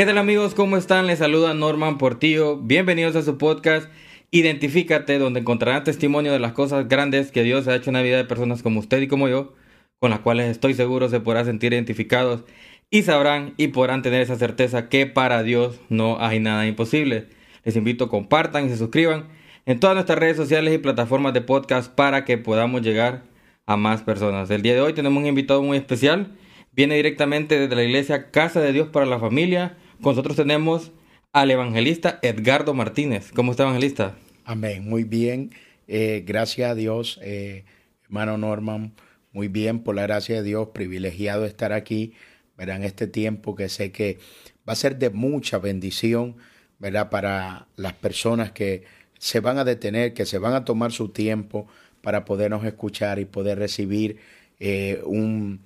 ¿Qué tal amigos? ¿Cómo están? Les saluda Norman Portillo. Bienvenidos a su podcast Identifícate, donde encontrarán testimonio de las cosas grandes que Dios ha hecho en la vida de personas como usted y como yo, con las cuales estoy seguro se podrán sentir identificados y sabrán y podrán tener esa certeza que para Dios no hay nada imposible. Les invito a compartan y se suscriban en todas nuestras redes sociales y plataformas de podcast para que podamos llegar a más personas. El día de hoy tenemos un invitado muy especial. Viene directamente desde la iglesia Casa de Dios para la Familia. Con nosotros tenemos al evangelista Edgardo Martínez. ¿Cómo está, evangelista? Amén, muy bien. Eh, gracias a Dios, eh, hermano Norman, muy bien, por la gracia de Dios, privilegiado estar aquí, verán este tiempo que sé que va a ser de mucha bendición, ¿verdad? Para las personas que se van a detener, que se van a tomar su tiempo para podernos escuchar y poder recibir eh, un,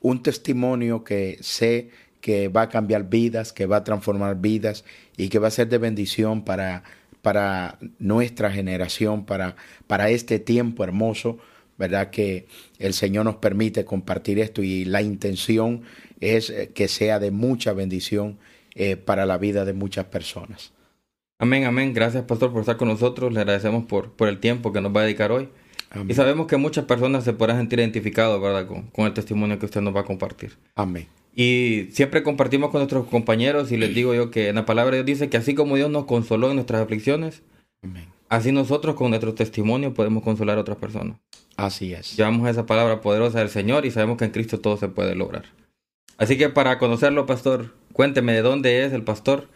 un testimonio que sé que va a cambiar vidas, que va a transformar vidas y que va a ser de bendición para, para nuestra generación, para, para este tiempo hermoso, ¿verdad? Que el Señor nos permite compartir esto y la intención es eh, que sea de mucha bendición eh, para la vida de muchas personas. Amén, amén. Gracias, pastor, por estar con nosotros. Le agradecemos por, por el tiempo que nos va a dedicar hoy. Y sabemos que muchas personas se podrán sentir identificados, ¿verdad? Con, con el testimonio que usted nos va a compartir. Amén. Y siempre compartimos con nuestros compañeros y les digo yo que en la palabra de Dios dice que así como Dios nos consoló en nuestras aflicciones, así nosotros con nuestro testimonio podemos consolar a otras personas. Así es. Llevamos esa palabra poderosa del Señor y sabemos que en Cristo todo se puede lograr. Así que para conocerlo, pastor, cuénteme de dónde es el pastor,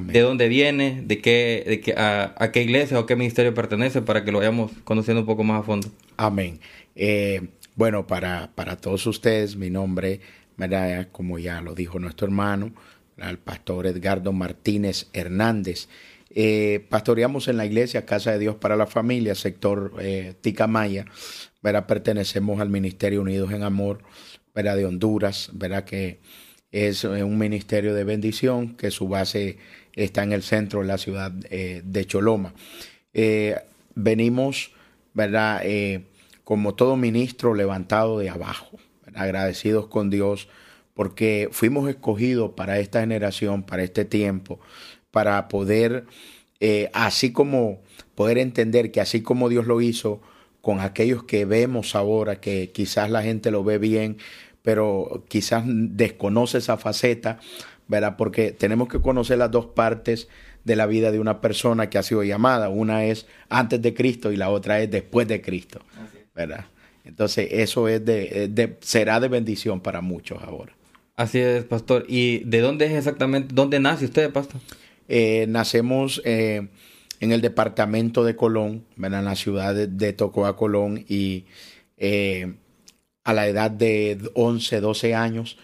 de dónde viene, de qué, de qué, a, qué iglesia o qué ministerio pertenece para que lo vayamos conociendo un poco más a fondo. Amén. Eh, bueno, para, para todos ustedes, mi nombre como ya lo dijo nuestro hermano, el pastor Edgardo Martínez Hernández. Eh, pastoreamos en la iglesia Casa de Dios para la Familia, sector eh, Ticamaya. ¿verdad? Pertenecemos al Ministerio Unidos en Amor ¿verdad? de Honduras, ¿verdad? que es eh, un ministerio de bendición que su base está en el centro de la ciudad de Choloma. venimos, ¿verdad? como todo ministro levantado de abajo agradecidos con Dios porque fuimos escogidos para esta generación, para este tiempo, para poder, eh, así como poder entender que así como Dios lo hizo con aquellos que vemos ahora, que quizás la gente lo ve bien, pero quizás desconoce esa faceta, ¿verdad? Porque tenemos que conocer las dos partes de la vida de una persona que ha sido llamada. Una es antes de Cristo y la otra es después de Cristo, ¿verdad? Entonces eso es de, será de bendición para muchos ahora. Así es, pastor. ¿Y de dónde es exactamente, dónde nace usted, pastor? Eh, nacemos eh, en el departamento de Colón, en la ciudad de, Tocoa, Colón, y eh, a la edad de 11, 12 años,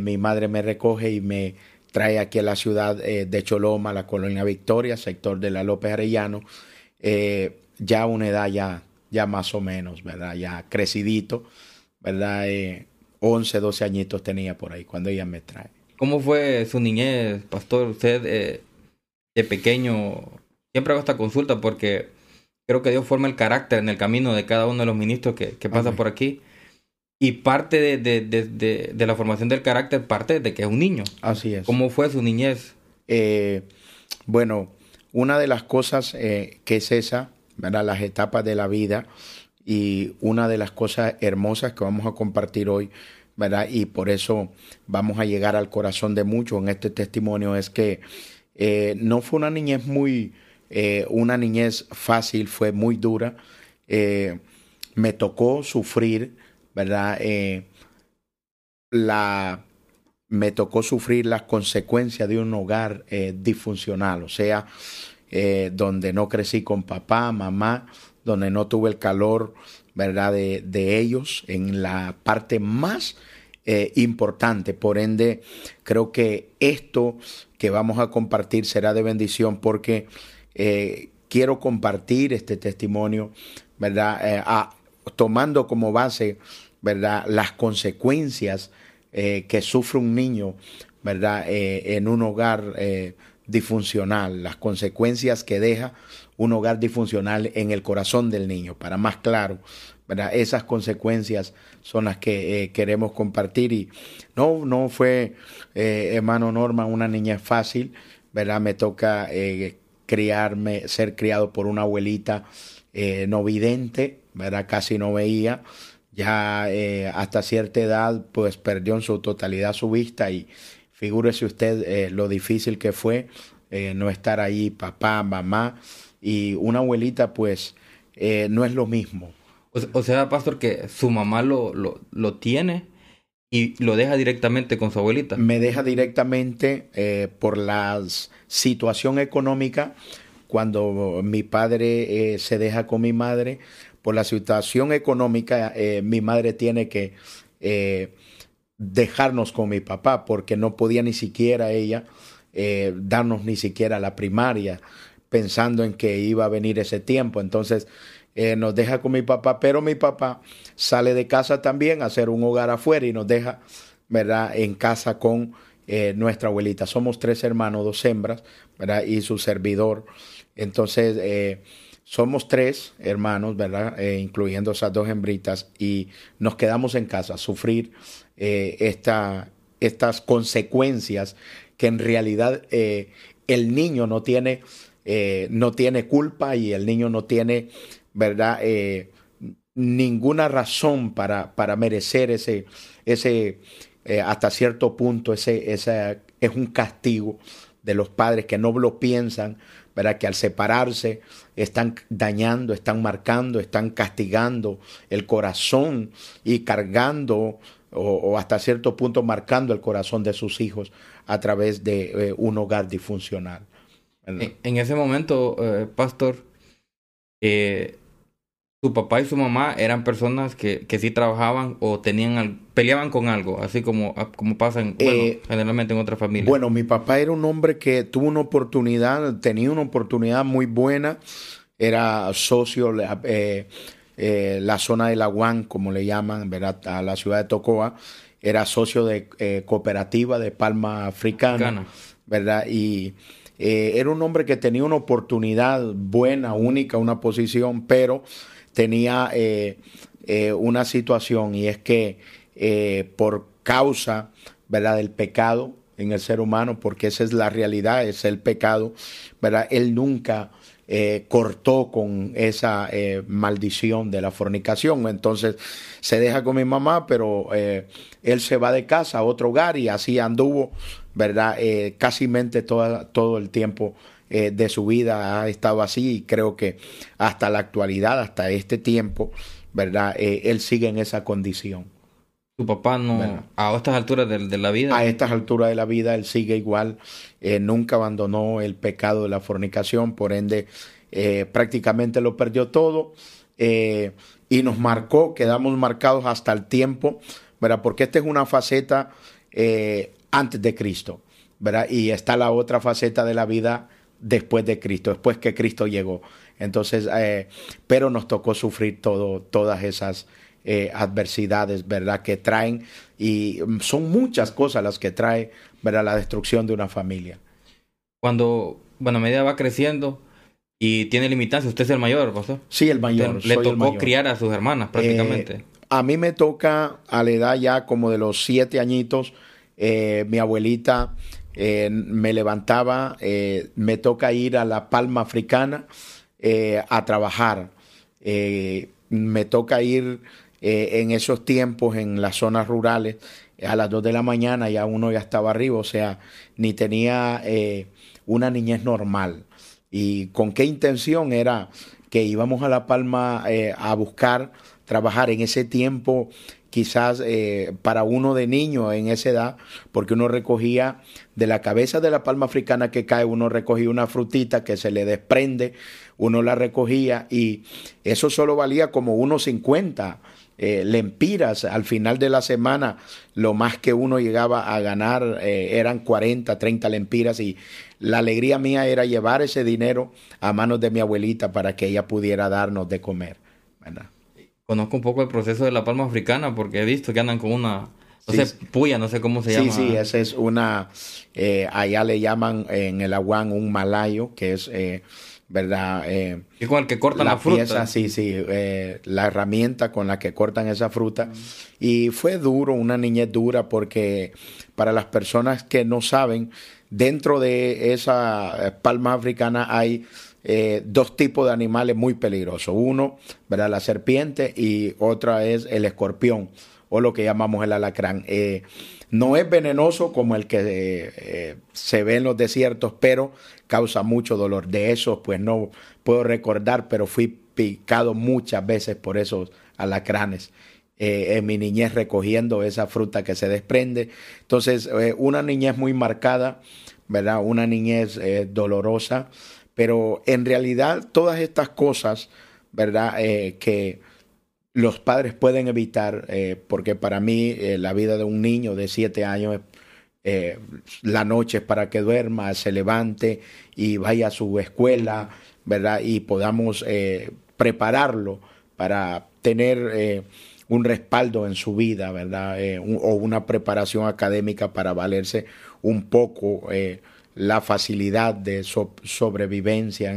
mi madre me recoge y me trae aquí a la ciudad de Choloma, la colonia Victoria, sector de la López Arellano, ya a una edad ya ya más o menos, ¿verdad? Ya crecidito, ¿verdad? Eh, 11, 12 añitos tenía por ahí cuando ella me trae. ¿Cómo fue su niñez, pastor? Usted eh, de pequeño, siempre hago esta consulta porque creo que Dios forma el carácter en el camino de cada uno de los ministros que, que pasa por aquí. Y parte de, de, de, de, la formación del carácter parte de que es un niño. Así es. ¿Cómo fue su niñez? Eh, bueno, una de las cosas eh, que es esa, las etapas de la vida y una de las cosas hermosas que vamos a compartir hoy, ¿verdad? Y por eso vamos a llegar al corazón de muchos en este testimonio es que eh, no fue una niñez muy, eh, una niñez fácil, fue muy dura. Eh, me tocó sufrir, ¿verdad? la, me tocó sufrir las consecuencias de un hogar disfuncional, o sea, eh, donde no crecí con papá, mamá, donde no tuve el calor, ¿verdad?, de, ellos en la parte más eh, importante. Por ende, creo que esto que vamos a compartir será de bendición porque eh, quiero compartir este testimonio, ¿verdad?, tomando como base, ¿verdad?, las consecuencias que sufre un niño, ¿verdad?, en un hogar disfuncional, las consecuencias que deja un hogar disfuncional en el corazón del niño. Para más claro, ¿verdad? Esas consecuencias son las que eh, queremos compartir y no, no fue, eh, hermano Norma, una niña fácil, ¿verdad? Me toca eh, criarme, ser criado por una abuelita no vidente, ¿verdad? Casi no veía. Ya hasta cierta edad, pues perdió en su totalidad su vista y figúrese usted lo difícil que fue no estar ahí, papá, mamá y una abuelita, pues no es lo mismo, o, sea, pastor, que su mamá lo, lo, lo, tiene y lo deja directamente con su abuelita. Me deja directamente eh, por la situación económica. Cuando mi padre eh, se deja con mi madre, por la situación económica, eh, mi madre tiene que dejarnos con mi papá porque no podía ni siquiera ella darnos ni siquiera la primaria pensando en que iba a venir ese tiempo. Entonces, eh, nos deja con mi papá, pero mi papá sale de casa también a hacer un hogar afuera y nos deja, ¿verdad?, en casa con eh, nuestra abuelita. Somos tres hermanos, dos hembras, ¿verdad?, y su servidor. Entonces, eh, somos tres hermanos, ¿verdad?, incluyendo esas dos hembritas, y nos quedamos en casa a sufrir esta, estas consecuencias que en realidad el niño no tiene, no tiene culpa y el niño no tiene ¿verdad? Eh, ninguna razón para, para merecer ese, ese eh, hasta cierto punto, ese, ese es un castigo de los padres que no lo piensan, ¿verdad? Que al separarse están dañando, están marcando, están castigando el corazón y cargando o, hasta cierto punto marcando el corazón de sus hijos a través de eh, un hogar disfuncional. En, ese momento, pastor, eh, su papá y su mamá eran personas que, que sí trabajaban o tenían peleaban con algo, así como, ah, como pasa eh, generalmente en otras familias. Bueno, mi papá era un hombre que tuvo una oportunidad, tenía una oportunidad muy buena, era socio eh, eh, la zona de la UAN, como le llaman, ¿verdad? a la ciudad de Tocoa, era socio de cooperativa de Palma Africana, ¿verdad? Y era un hombre que tenía una oportunidad buena, única, una posición, pero tenía eh, eh, una situación y es que eh, por causa ¿verdad? del pecado en el ser humano, porque esa es la realidad, es el pecado, ¿verdad? Él nunca cortó con esa maldición de la fornicación. Entonces se deja con mi mamá, pero él se va de casa a otro hogar y así anduvo, ¿verdad? casi todo el tiempo eh, de su vida ha estado así y creo que hasta la actualidad, hasta este tiempo, ¿verdad? Eh, él sigue en esa condición. Tu papá no, a estas alturas de, la vida. A estas alturas de la vida, él sigue igual, eh, nunca abandonó el pecado de la fornicación, por ende, prácticamente lo perdió todo y nos marcó, quedamos marcados hasta el tiempo, ¿verdad? Porque esta es una faceta antes de Cristo, ¿verdad? Y está la otra faceta de la vida después de Cristo, después que Cristo llegó. Entonces, eh, pero nos tocó sufrir todo, todas esas eh, adversidades, ¿verdad? Que traen, y son muchas cosas las que trae, ¿verdad? La destrucción de una familia. Cuando, bueno, medida va creciendo y tiene limitancias, usted es el mayor, ¿pastor? Sí, el mayor. le tocó criar a sus hermanas prácticamente. Eh, a mí me toca a la edad ya como de los siete añitos, mi abuelita eh, me levantaba, eh, me toca ir a la Palma Africana eh, a trabajar. me toca ir en esos tiempos en las zonas rurales a las 2 de la mañana, ya uno ya estaba arriba, o sea, ni tenía una niñez normal. ¿Y con qué intención era que íbamos a La Palma a buscar trabajar en ese tiempo? quizás eh, para uno de niño en esa edad, porque uno recogía de la cabeza de la palma africana que cae, uno recogía una frutita que se le desprende, uno la recogía y eso solo valía como unos 50 eh, lempiras. Al final de la semana, lo más que uno llegaba a ganar eh, eran 40, 30 lempiras y la alegría mía era llevar ese dinero a manos de mi abuelita para que ella pudiera darnos de comer. ¿verdad? conozco un poco el proceso de la palma africana porque he visto que andan con una, no sé, puya, no sé cómo se llama. Sí, sí, esa es una, eh, allá le llaman en el aguán un malayo, que es eh, ¿verdad? Eh, Igual que cortan la, fruta. sí, sí, eh, la herramienta con la que cortan esa fruta. Y fue duro, una niñez dura, porque para las personas que no saben, dentro de esa palma africana hay eh, dos tipos de animales muy peligrosos. Uno, ¿verdad? la serpiente y otra es el escorpión o lo que llamamos el alacrán. Eh, no es venenoso como el que eh, se ve en los desiertos, pero causa mucho dolor. De eso, pues no puedo recordar, pero fui picado muchas veces por esos alacranes. Eh, en mi niñez recogiendo esa fruta que se desprende. Entonces, una niñez muy marcada, ¿verdad? Una niñez dolorosa, pero en realidad todas estas cosas, ¿verdad? que los padres pueden evitar, eh, porque para mí eh, la vida de un niño de siete años, eh, la noche para que duerma, se levante y vaya a su escuela, ¿verdad? Y podamos prepararlo para tener un respaldo en su vida, ¿verdad? o una preparación académica para valerse un poco la facilidad de sobrevivencia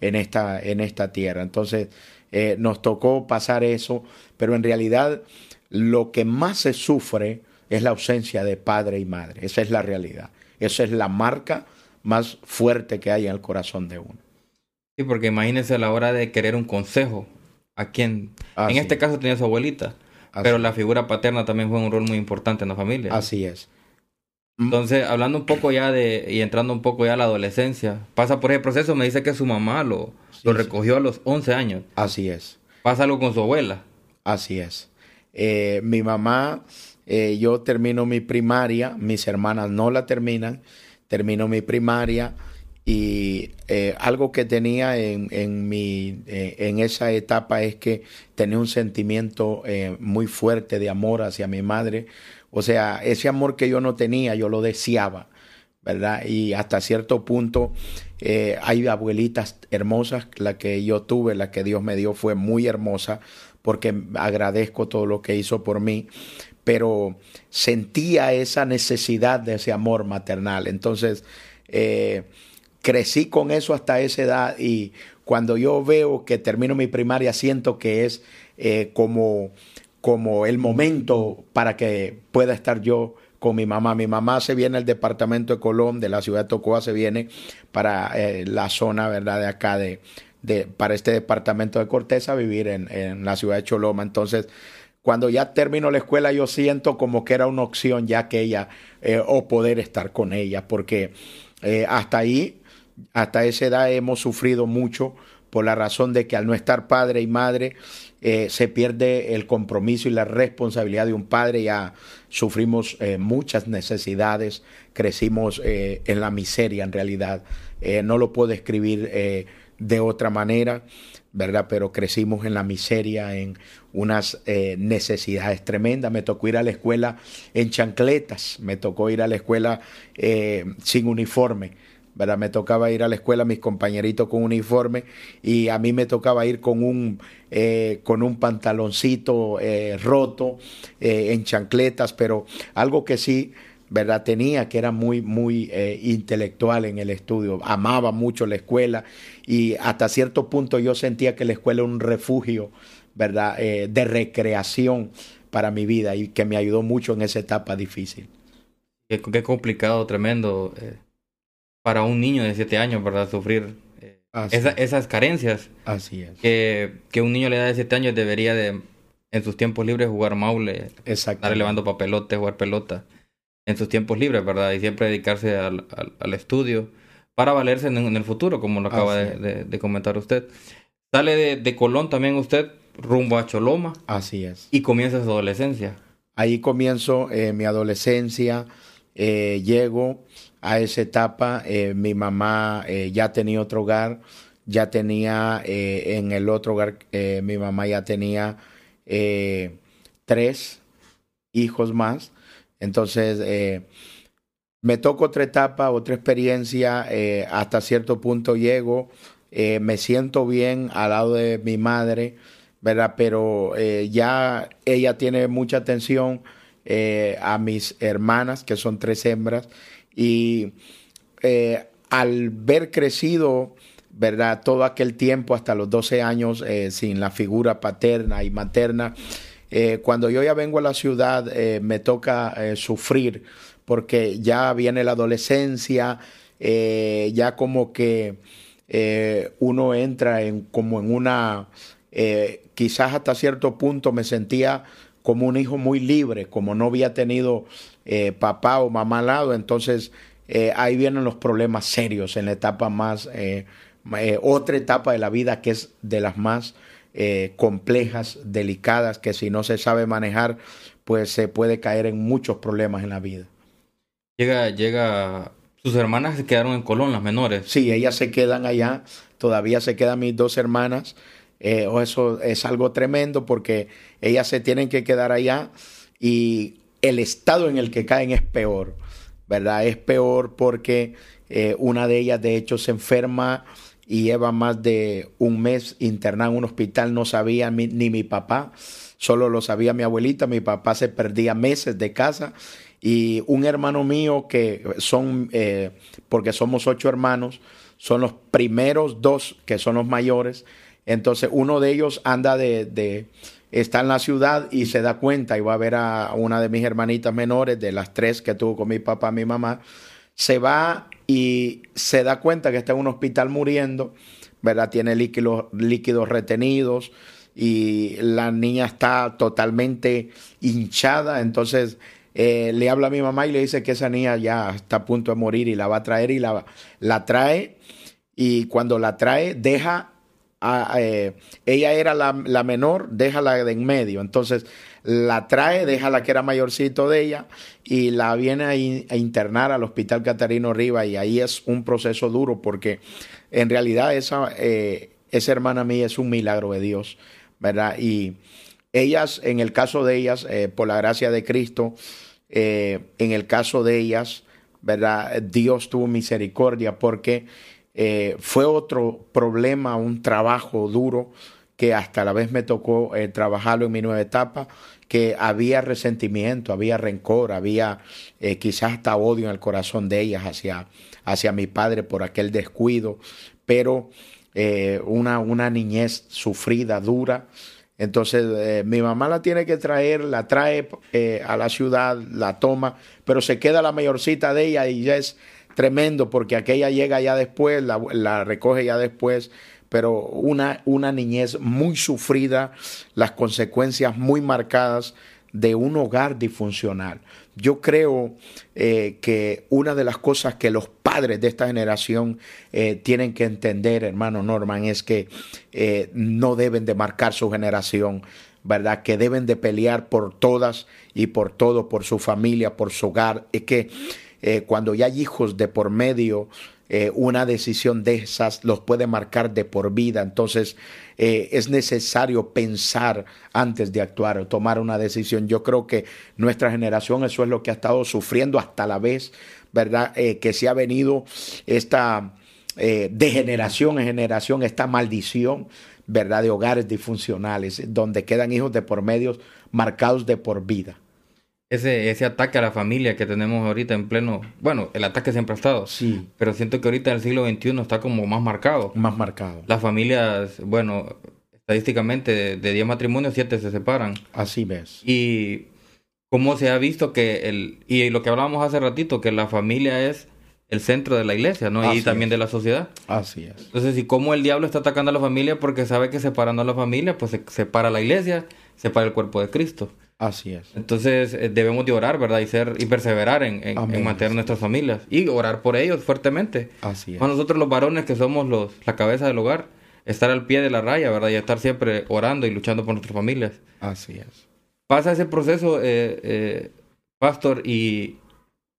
en, esta, en esta tierra. Entonces, eh, nos tocó pasar eso, pero en realidad lo que más se sufre es la ausencia de padre y madre. Esa es la realidad. Esa es la marca más fuerte que hay en el corazón de uno. Sí, porque imagínese a la hora de querer un consejo. A quien, en este caso tenía su abuelita, pero la figura paterna también fue un rol muy importante en la familia. Así es. Entonces, hablando un poco ya de, y entrando un poco ya a la adolescencia, pasa por ese proceso, me dice que su mamá lo, lo recogió a los 11 años. Así es. Pasa algo con su abuela. Así es. Eh, mi mamá, eh, yo termino mi primaria, mis hermanas no la terminan, termino mi primaria y eh, algo que tenía en, en, mi, en esa etapa es que tenía un sentimiento muy fuerte de amor hacia mi madre o sea, ese amor que yo no tenía, yo lo deseaba, ¿verdad? Y hasta cierto punto eh, hay abuelitas hermosas, la que yo tuve, la que Dios me dio fue muy hermosa, porque agradezco todo lo que hizo por mí, pero sentía esa necesidad de ese amor maternal. Entonces, eh, crecí con eso hasta esa edad y cuando yo veo que termino mi primaria, siento que es eh, como como el momento para que pueda estar yo con mi mamá. Mi mamá se viene al departamento de Colón, de la ciudad de Tocoa, se viene para eh, la zona, ¿verdad?, de acá, de, de, para este departamento de Cortés a vivir en, en la ciudad de Choloma. Entonces, cuando ya termino la escuela, yo siento como que era una opción ya que ella, eh, o poder estar con ella, porque eh, hasta ahí, hasta esa edad hemos sufrido mucho por la razón de que al no estar padre y madre, eh, se pierde el compromiso y la responsabilidad de un padre, ya sufrimos muchas necesidades, crecimos en la miseria en realidad, no lo puedo escribir de otra manera, ¿verdad? Pero crecimos en la miseria, en unas necesidades tremendas, me tocó ir a la escuela en chancletas, me tocó ir a la escuela sin uniforme ¿verdad? Me tocaba ir a la escuela, mis compañeritos con uniforme, y a mí me tocaba ir con un, eh, con un pantaloncito eh, roto, eh, en chancletas, pero algo que sí, ¿verdad? Tenía que era muy, muy intelectual en el estudio, amaba mucho la escuela, y hasta cierto punto yo sentía que la escuela era un refugio, ¿verdad? de recreación para mi vida y que me ayudó mucho en esa etapa difícil. Qué, qué complicado, tremendo para un niño de 7 años, ¿verdad? Sufrir eh, esas carencias. Así es. Que, que un niño le da de 7 años debería de, en sus tiempos libres, jugar maule, estar elevando papelote, jugar pelota, en sus tiempos libres, ¿verdad? Y siempre dedicarse al, al, estudio para valerse en, el futuro, como lo acaba de, de, comentar usted. Sale de, de Colón también usted rumbo a Choloma. Así es. Y comienza su adolescencia. Ahí comienzo eh, mi adolescencia, eh, llego a esa etapa, eh, mi mamá ya tenía otro hogar, ya tenía en el otro hogar, mi mamá ya tenía tres hijos más. Entonces, me toca otra etapa, otra experiencia, hasta cierto punto llego, me siento bien al lado de mi madre, ¿verdad? Pero ya ella tiene mucha atención a mis hermanas, que son tres hembras, y eh, al ver crecido, ¿verdad? Todo aquel tiempo, hasta los 12 años, eh, sin la figura paterna y materna. Eh, cuando yo ya vengo a la ciudad, eh, me toca sufrir, porque ya viene la adolescencia, ya como que uno entra en como en una, quizás hasta cierto punto me sentía como un hijo muy libre, como no había tenido papá o mamá al lado, entonces ahí vienen los problemas serios en la etapa más eh, otra etapa de la vida que es de las más eh, complejas, delicadas, que si no se sabe manejar, pues se puede caer en muchos problemas en la vida. Llega, llega, sus hermanas se quedaron en Colón, las menores. Sí, ellas se quedan allá, todavía se quedan mis dos hermanas. Eh, oh, eso es algo tremendo porque ellas se tienen que quedar allá y el estado en el que caen es peor, ¿verdad? Es peor porque una de ellas de hecho se enferma y lleva más de un mes internado en un hospital, no sabía ni mi papá, solo lo sabía mi abuelita, mi papá se perdía meses de casa y un hermano mío que son, eh, porque somos ocho hermanos, son los primeros dos que son los mayores, entonces uno de ellos anda de, de está en la ciudad y se da cuenta y va a ver a una de mis hermanitas menores, de las tres que tuvo con mi papá, mi mamá, se va y se da cuenta que está en un hospital muriendo, ¿verdad? Tiene líquidos, líquidos retenidos y la niña está totalmente hinchada, entonces eh, le habla a mi mamá y le dice que esa niña ya está a punto de morir y la va a traer y la, la trae. Y cuando la trae deja a, eh, ella era la, la, menor, deja la de en medio, entonces la trae, deja la que era mayorcito de ella y la viene a, internar al Hospital Catarino Riva y ahí es un proceso duro porque en realidad esa, eh, esa hermana mía es un milagro de Dios, ¿verdad? Y ellas, en el caso de ellas, eh, por la gracia de Cristo, eh, en el caso de ellas, ¿verdad? Dios tuvo misericordia porque fue otro problema, un trabajo duro que hasta la vez me tocó trabajarlo en mi nueva etapa, que había resentimiento, había rencor, había eh, quizás hasta odio en el corazón de ellas hacia, hacia mi padre por aquel descuido, pero eh, una, una niñez sufrida, dura. Entonces eh, mi mamá la tiene que traer, la trae a la ciudad, la toma, pero se queda la mayorcita de ella y ya es tremendo porque aquella llega ya después, la, la recoge ya después, pero una, una niñez muy sufrida, las consecuencias muy marcadas de un hogar disfuncional. Yo creo eh, que una de las cosas que los padres de esta generación eh, tienen que entender, hermano Norman, es que eh, no deben de marcar su generación, ¿verdad? Que deben de pelear por todas y por todo, por su familia, por su hogar. Es que cuando ya hay hijos de por medio, eh, una decisión de esas los puede marcar de por vida. Entonces eh, es necesario pensar antes de actuar o tomar una decisión. Yo creo que nuestra generación eso es lo que ha estado sufriendo hasta la vez, ¿verdad? Eh, que se ha venido esta de generación en generación, esta maldición. ¿verdad? De hogares disfuncionales, donde quedan hijos de por medios marcados de por vida ese, ese ataque a la familia que tenemos ahorita en pleno, bueno, el ataque siempre ha estado, sí. pero siento que ahorita en el siglo XXI está como más marcado. Más marcado. Las familias, bueno, estadísticamente de 10 matrimonios, 7 se separan. Así ves. Y cómo se ha visto que el, y lo que hablábamos hace ratito, que la familia es el centro de la iglesia, ¿no? y también de la sociedad. Así es. Entonces, y cómo el diablo está atacando a la familia porque sabe que separando a la familia, pues se separa la iglesia, separa el cuerpo de Cristo. Así es. Entonces eh, debemos de orar, ¿verdad? Y ser y perseverar en, en, mantener nuestras familias y orar por ellos fuertemente. Así es. Para nosotros los varones que somos los la cabeza del hogar, estar al pie de la raya, ¿verdad? Y estar siempre orando y luchando por nuestras familias. Así es. Pasa ese proceso, eh, eh, pastor, y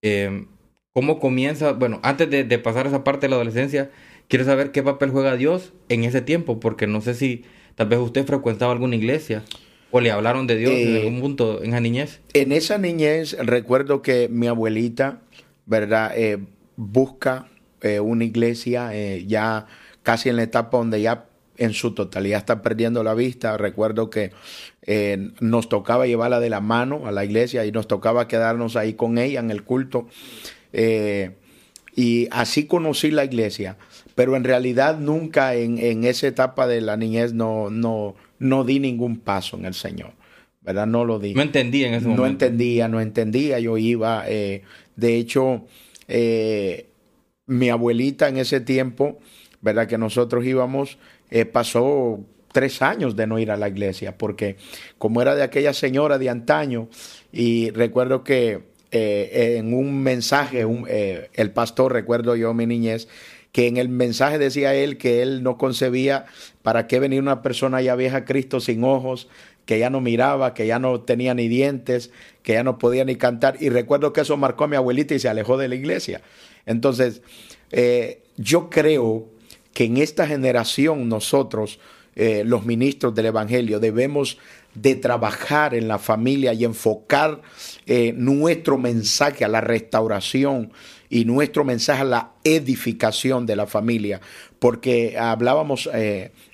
em, cómo comienza, bueno, antes de, de pasar esa parte de la adolescencia, quiero saber qué papel juega Dios en ese tiempo, porque no sé si tal vez usted frecuentaba alguna iglesia. ¿O le hablaron de Dios en eh, algún punto en esa niñez? En esa niñez recuerdo que mi abuelita, ¿verdad? Eh, busca eh, una iglesia ya casi en la etapa donde ya en su totalidad está perdiendo la vista. Recuerdo que nos tocaba llevarla de la mano a la iglesia y nos tocaba quedarnos ahí con ella en el culto. y así conocí la iglesia, pero en realidad nunca en, en esa etapa de la niñez no, no, no di ningún paso en el Señor. ¿verdad? No lo di. No entendía en ese momento. No entendía, no entendía. Yo iba, eh, de hecho, eh, mi abuelita en ese tiempo, ¿verdad? Que nosotros íbamos, eh, pasó tres años de no ir a la iglesia, porque como era de aquella señora de antaño, y recuerdo que en un mensaje, el pastor, recuerdo yo mi niñez, que en el mensaje decía él que él no concebía para qué venir una persona ya vieja a Cristo sin ojos, que ya no miraba, que ya no tenía ni dientes, que ya no podía ni cantar. Y recuerdo que eso marcó a mi abuelita y se alejó de la iglesia. Entonces, eh, yo creo que en esta generación nosotros, eh, los ministros del Evangelio, debemos de trabajar en la familia y enfocar eh, nuestro mensaje a la restauración y nuestro mensaje a la edificación de la familia, porque hablábamos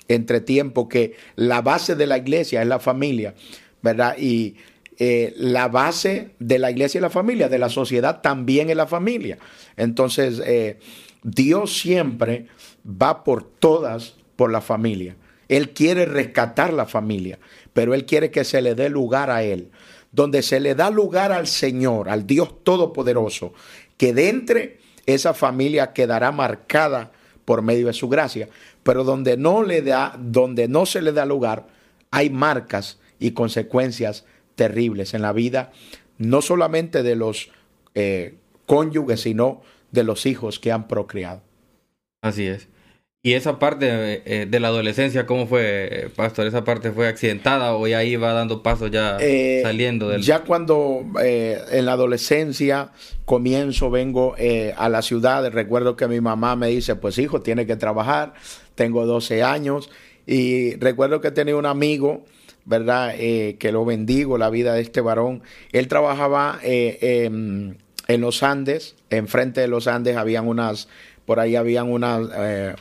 entre tiempo que la base de la iglesia es la familia, ¿verdad? Y eh, la base de la iglesia es la familia, de la sociedad también es la familia. Entonces, eh, Dios siempre va por todas, por la familia. Él quiere rescatar la familia, pero Él quiere que se le dé lugar a Él. Donde se le da lugar al Señor, al Dios Todopoderoso, que de esa familia quedará marcada por medio de su gracia pero donde no, le da, donde no se le da lugar, hay marcas y consecuencias terribles en la vida, no solamente de los eh, cónyuges, sino de los hijos que han procreado. Así es. ¿Y esa parte eh, de la adolescencia, cómo fue, Pastor? ¿Esa parte fue accidentada o ya iba dando pasos ya eh, saliendo del... Ya cuando en la adolescencia comienzo, vengo a la ciudad, recuerdo que mi mamá me dice, pues hijo, tiene que trabajar, tengo 12 años y recuerdo que tenía un amigo, ¿verdad? Eh, que lo bendigo, la vida de este varón. Él trabajaba eh, en los Andes, enfrente de los Andes habían unas, por ahí habían unas, eh,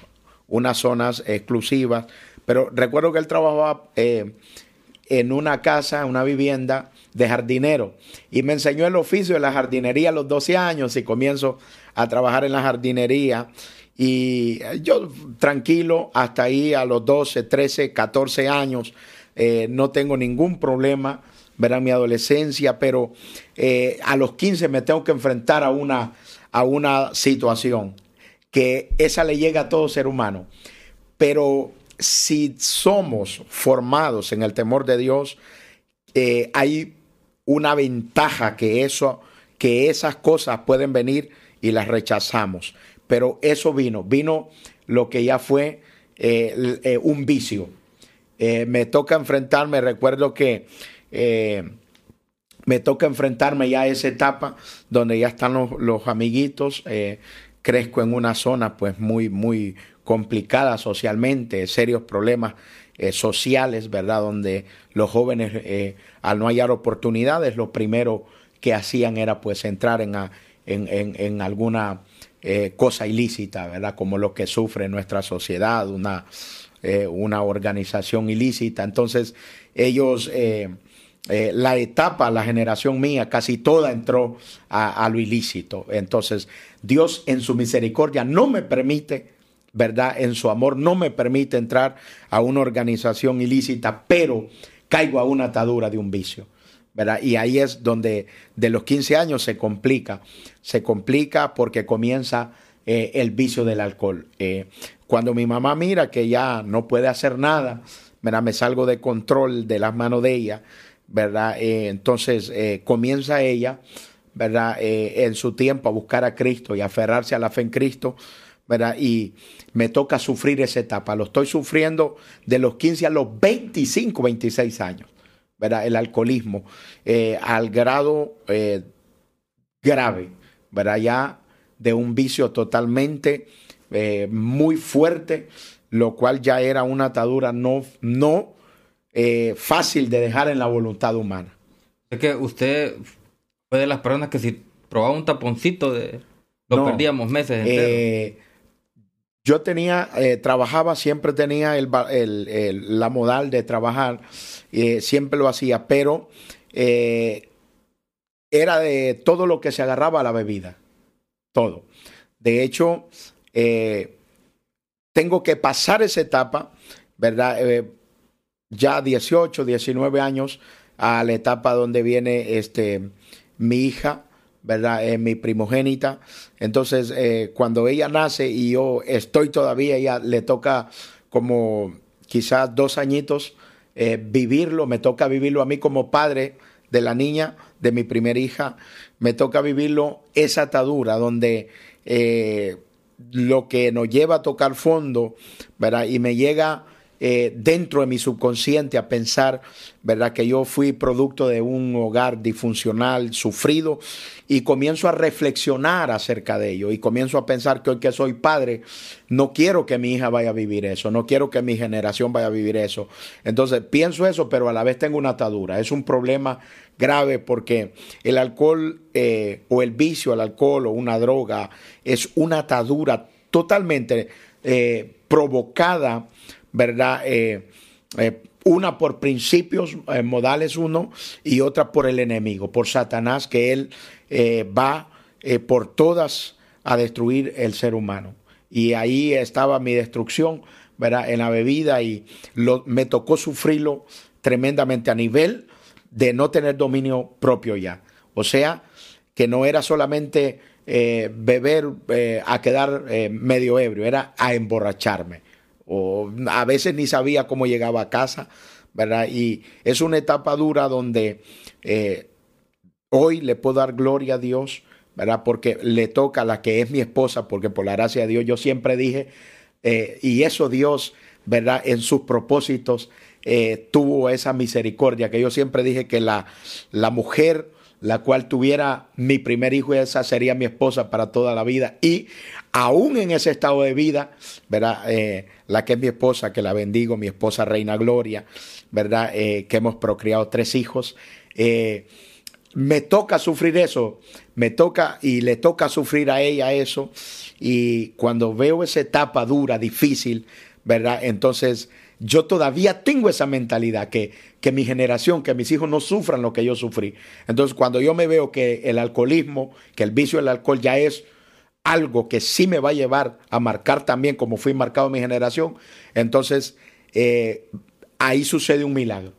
unas zonas exclusivas, pero recuerdo que él trabajaba en una casa, una vivienda de jardinero y me enseñó el oficio de la jardinería a los 12 años y comienzo a trabajar en la jardinería y yo tranquilo, hasta ahí a los 12, 13, 14 años, eh, no tengo ningún problema, verán mi adolescencia, pero eh, a los 15 me tengo que enfrentar a una, a una situación que esa le llega a todo ser humano. Pero si somos formados en el temor de Dios, eh, hay una ventaja que eso, que esas cosas pueden venir y las rechazamos pero eso vino, vino lo que ya fue eh, eh, un vicio. Me toca enfrentarme, recuerdo que me toca enfrentarme ya a esa etapa donde ya están los, amiguitos, crezco en una zona pues muy, muy complicada socialmente, serios problemas sociales, ¿verdad? Donde los jóvenes, al no hallar oportunidades, lo primero que hacían era pues entrar en, en, en alguna eh, cosa ilícita, ¿verdad? Como lo que sufre nuestra sociedad, una, eh, una organización ilícita. Entonces, ellos, eh, la etapa, la generación mía, casi toda entró a, lo ilícito. Entonces, Dios en su misericordia no me permite ¿verdad? En su amor no me permite entrar a una organización ilícita, pero caigo a una atadura de un vicio. Y ahí es donde de los 15 años se complica. Se complica porque comienza eh, el vicio del alcohol. Eh, cuando mi mamá mira que ya no puede hacer nada, me salgo de control de las manos de ella, ¿verdad? Eh, entonces comienza ella, ¿verdad? en su tiempo a buscar a Cristo y aferrarse a la fe en Cristo, ¿verdad? Y me toca sufrir esa etapa. Lo estoy sufriendo de los 15 a los 25, 26 años el alcoholismo, eh, al grado eh, grave, ¿verdad? ya de un vicio totalmente eh, muy fuerte, lo cual ya era una atadura no, no fácil de dejar en la voluntad humana. Es que usted fue de las personas que si probaba un taponcito de, lo perdíamos meses enteros. Yo tenía, trabajaba, siempre tenía el, la modal de trabajar eh, siempre lo hacía, pero eh, era de todo lo que se agarraba a la bebida, todo. De hecho, eh, tengo que pasar esa etapa, ¿verdad? Eh, ya 18, 19 años a la etapa donde viene este, mi hija, ¿verdad? Eh, mi primogénita. Entonces, cuando ella nace y yo estoy todavía, ella le toca como quizás dos añitos vivirlo, me toca vivirlo a mí como padre de la niña, de mi primera hija, me toca vivirlo esa atadura donde lo que nos lleva a tocar fondo, ¿verdad? Y me llega eh, dentro de mi subconsciente a pensar, ¿verdad? Que yo fui producto de un hogar disfuncional, sufrido, y comienzo a reflexionar acerca de ello, y comienzo a pensar que hoy que soy padre, no quiero que mi hija vaya a vivir eso, no quiero que mi generación vaya a vivir eso. Entonces pienso eso, pero a la vez tengo una atadura, es un problema grave porque el alcohol eh, o el vicio al alcohol o una droga es una atadura totalmente eh, provocada, ¿verdad? Eh, una por principios modales uno y otra por el enemigo, por Satanás, que él va por todas a destruir el ser humano. Y ahí estaba mi destrucción, ¿verdad? En la bebida y me tocó sufrirlo tremendamente a nivel de no tener dominio propio ya. O sea, que no era solamente eh, beber eh, a quedar eh, medio ebrio, era a emborracharme. O a veces ni sabía cómo llegaba a casa, ¿verdad? Y es una etapa dura donde hoy le puedo dar gloria a Dios, ¿verdad? Porque le toca a la que es mi esposa, porque por la gracia de Dios yo siempre dije, y eso Dios, ¿verdad? En sus propósitos eh, tuvo esa misericordia, que yo siempre dije que la, la mujer la cual tuviera mi primer hijo, esa sería mi esposa para toda la vida. Y aún en ese estado de vida, ¿verdad? Eh, la que es mi esposa, que la bendigo, mi esposa Reina Gloria, ¿verdad? Eh, que hemos procreado tres hijos. me toca sufrir eso, me toca y le toca sufrir a ella eso. Y cuando veo esa etapa dura, difícil, ¿verdad? Entonces yo todavía tengo esa mentalidad, que, que mi generación, que mis hijos no sufran lo que yo sufrí. Entonces, cuando yo me veo que el alcoholismo, que el vicio del alcohol ya es algo que sí me va a llevar a marcar también como fui marcado mi generación, entonces eh, ahí sucede un milagro.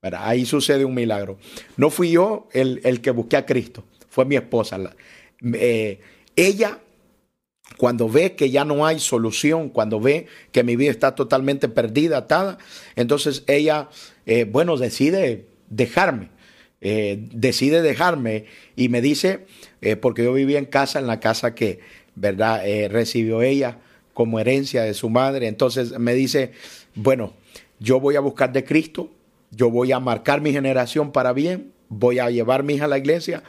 Ahí sucede un milagro. No fui yo el, el que busqué a Cristo, fue mi esposa. Eh, ella cuando ve que ya no hay solución, cuando ve que mi vida está totalmente perdida, atada, entonces ella, eh, bueno, decide dejarme, decide dejarme y me dice, eh, porque yo vivía en casa, en la casa que, ¿verdad?, recibió ella como herencia de su madre, entonces me dice, bueno, yo voy a buscar de Cristo, yo voy a marcar mi generación para bien, voy a llevar mi hija a la iglesia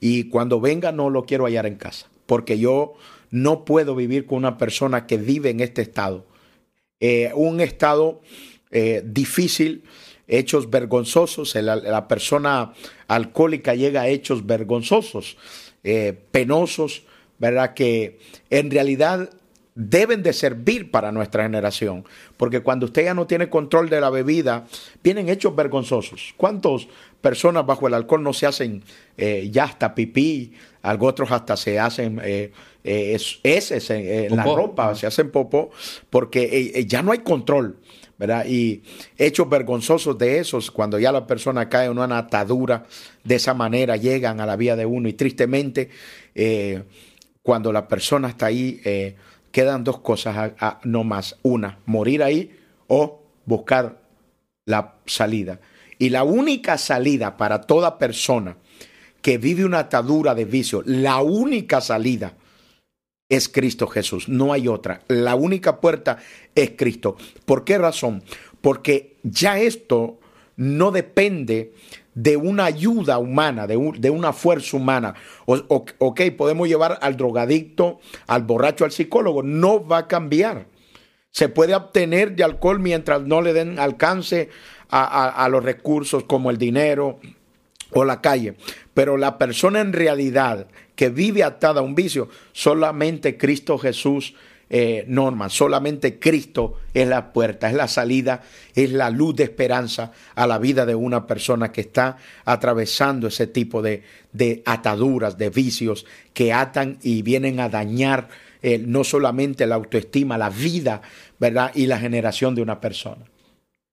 y cuando venga no lo quiero hallar en casa, porque yo no puedo vivir con una persona que vive en este estado. Eh, un estado eh, difícil, hechos vergonzosos. La, persona alcohólica llega a hechos vergonzosos, eh, penosos, ¿verdad? Que en realidad deben de servir para nuestra generación, porque cuando usted ya no tiene control de la bebida, vienen hechos vergonzosos. ¿Cuántas personas bajo el alcohol no se hacen ya hasta pipí? Algo otros hasta se hacen eh, es, en la ropa, se hacen popó, porque eh, eh, ya no hay control. Y hechos vergonzosos de esos, cuando ya la persona cae en una atadura, de esa manera llegan a la vida de uno. Y tristemente, cuando la persona está ahí, quedan dos cosas, no más. Una, morir ahí o buscar la salida. Y la única salida para toda persona que vive una atadura de vicio, la única salida es Cristo Jesús, no hay otra. La única puerta es Cristo. ¿Por qué razón? Porque ya esto no depende de una ayuda humana, de, una fuerza humana. O, ok, podemos llevar al drogadicto, al borracho, al psicólogo, no va a cambiar. Se puede obtener de alcohol mientras no le den alcance a los recursos como el dinero o la calle. Pero la persona en realidad que vive atada a un vicio, solamente Cristo Jesús eh, Norma, solamente Cristo es la puerta, es la salida, es la luz de esperanza a la vida de una persona que está atravesando ese tipo de, de ataduras, de vicios que atan y vienen a dañar eh, no solamente la autoestima, la vida, ¿verdad? Y la generación de una persona.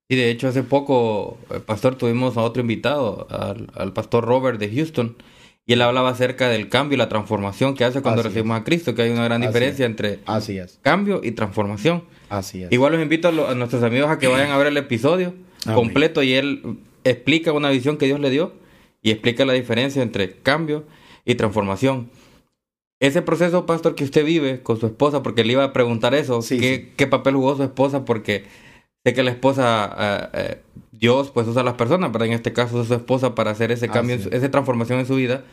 Y de hecho hace poco, eh, pastor, tuvimos a otro invitado, al, al pastor Robert de Houston, y él hablaba acerca del cambio y la transformación que hace cuando recibimos a Cristo, que hay una gran diferencia entre cambio y transformación. Así es. Igual los invito a, nuestros amigos a que vayan a ver el episodio completo y él explica una visión que Dios le dio y explica la diferencia entre cambio y transformación. Ese proceso, pastor, que usted vive con su esposa, porque le iba a preguntar eso, ¿qué, ¿qué, papel jugó su esposa? Porque sé que la esposa, eh, eh, Dios pues usa a las personas, pero en este caso es su esposa para hacer ese cambio, esa transformación en su vida.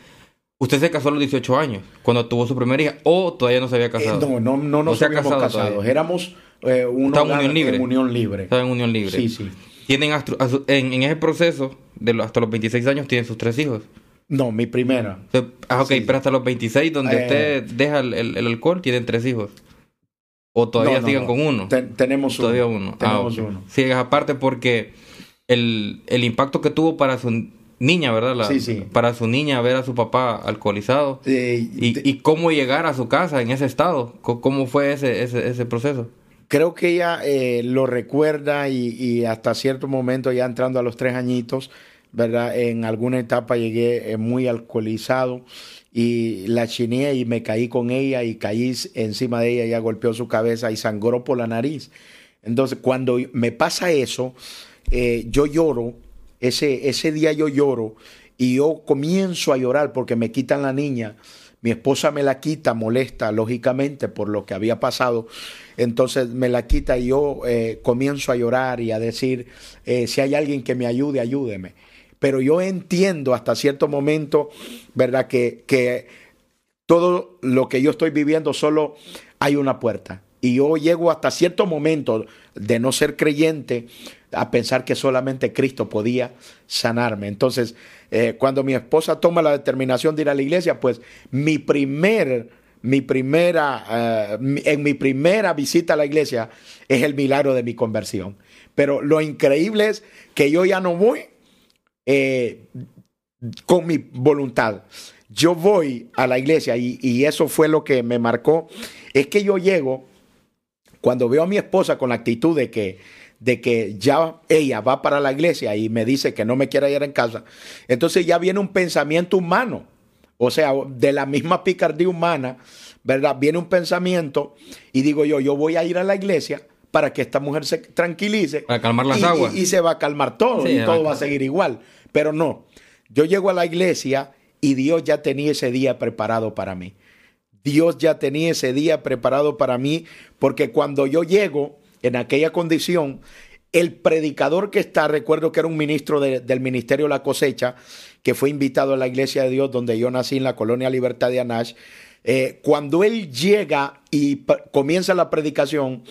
Usted se casó a los 18 años, cuando tuvo su primera hija, o todavía no se había casado. Eh, no, no, no nos habíamos casado. casados. Éramos eh, una unión libre. En unión libre. Estaba en unión libre. Sí, sí. Tienen en, en, ese proceso, de hasta los 26 años, tienen sus tres hijos. No, mi primera. Ah, ok, pero hasta los 26, donde eh, usted deja el, el, alcohol, tienen tres hijos. ¿O todavía sigan con uno? tenemos uno. Todavía uno. Ah, tenemos uno. Sí, aparte porque el, el, impacto que tuvo para su niña, ¿verdad? sí, sí. Para su niña ver a su papá alcoholizado. y, y, cómo llegar a su casa en ese estado. ¿Cómo fue ese, ese, ese proceso? Creo que ella eh, lo recuerda y, y, hasta cierto momento, ya entrando a los tres añitos, ¿verdad? En alguna etapa llegué eh, muy alcoholizado y la chiné y me caí con ella y caí encima de ella, ella golpeó su cabeza y sangró por la nariz. Entonces, cuando me pasa eso, eh, yo lloro, ese, ese día yo lloro y yo comienzo a llorar porque me quitan la niña. Mi esposa me la quita, molesta, lógicamente, por lo que había pasado. Entonces me la quita y yo eh, comienzo a llorar y a decir, si hay alguien que me ayude, ayúdeme pero yo entiendo hasta cierto momento, ¿verdad? Que, que todo lo que yo estoy viviendo solo hay una puerta. Y yo llego hasta cierto momento de no ser creyente a pensar que solamente Cristo podía sanarme. Entonces, eh, cuando mi esposa toma la determinación de ir a la iglesia, pues mi primer, mi primera, eh, en mi primera visita a la iglesia es el milagro de mi conversión. Pero lo increíble es que yo ya no voy eh, con mi voluntad. Yo voy a la iglesia y, eso fue lo que me marcó. Es que yo llego, cuando veo a mi esposa con la actitud de que, de que ya ella va para la iglesia y me dice que no me quiere ir en casa, entonces ya viene un pensamiento humano, o sea, de la misma picardía humana, ¿verdad? Viene un pensamiento y digo yo, yo voy a ir a la iglesia para que esta mujer se tranquilice. Para calmar las y, aguas. Y, se va a calmar todo y todo va a seguir igual. Pero no, yo llego a la iglesia y Dios ya tenía ese día preparado para mí. Dios ya tenía ese día preparado para mí porque cuando yo llego en aquella condición, el predicador que está, recuerdo que era un ministro del Ministerio la Cosecha, que fue invitado a la iglesia de Dios donde yo nací en la colonia Libertad de Anash, eh, cuando él llega y comienza la predicación,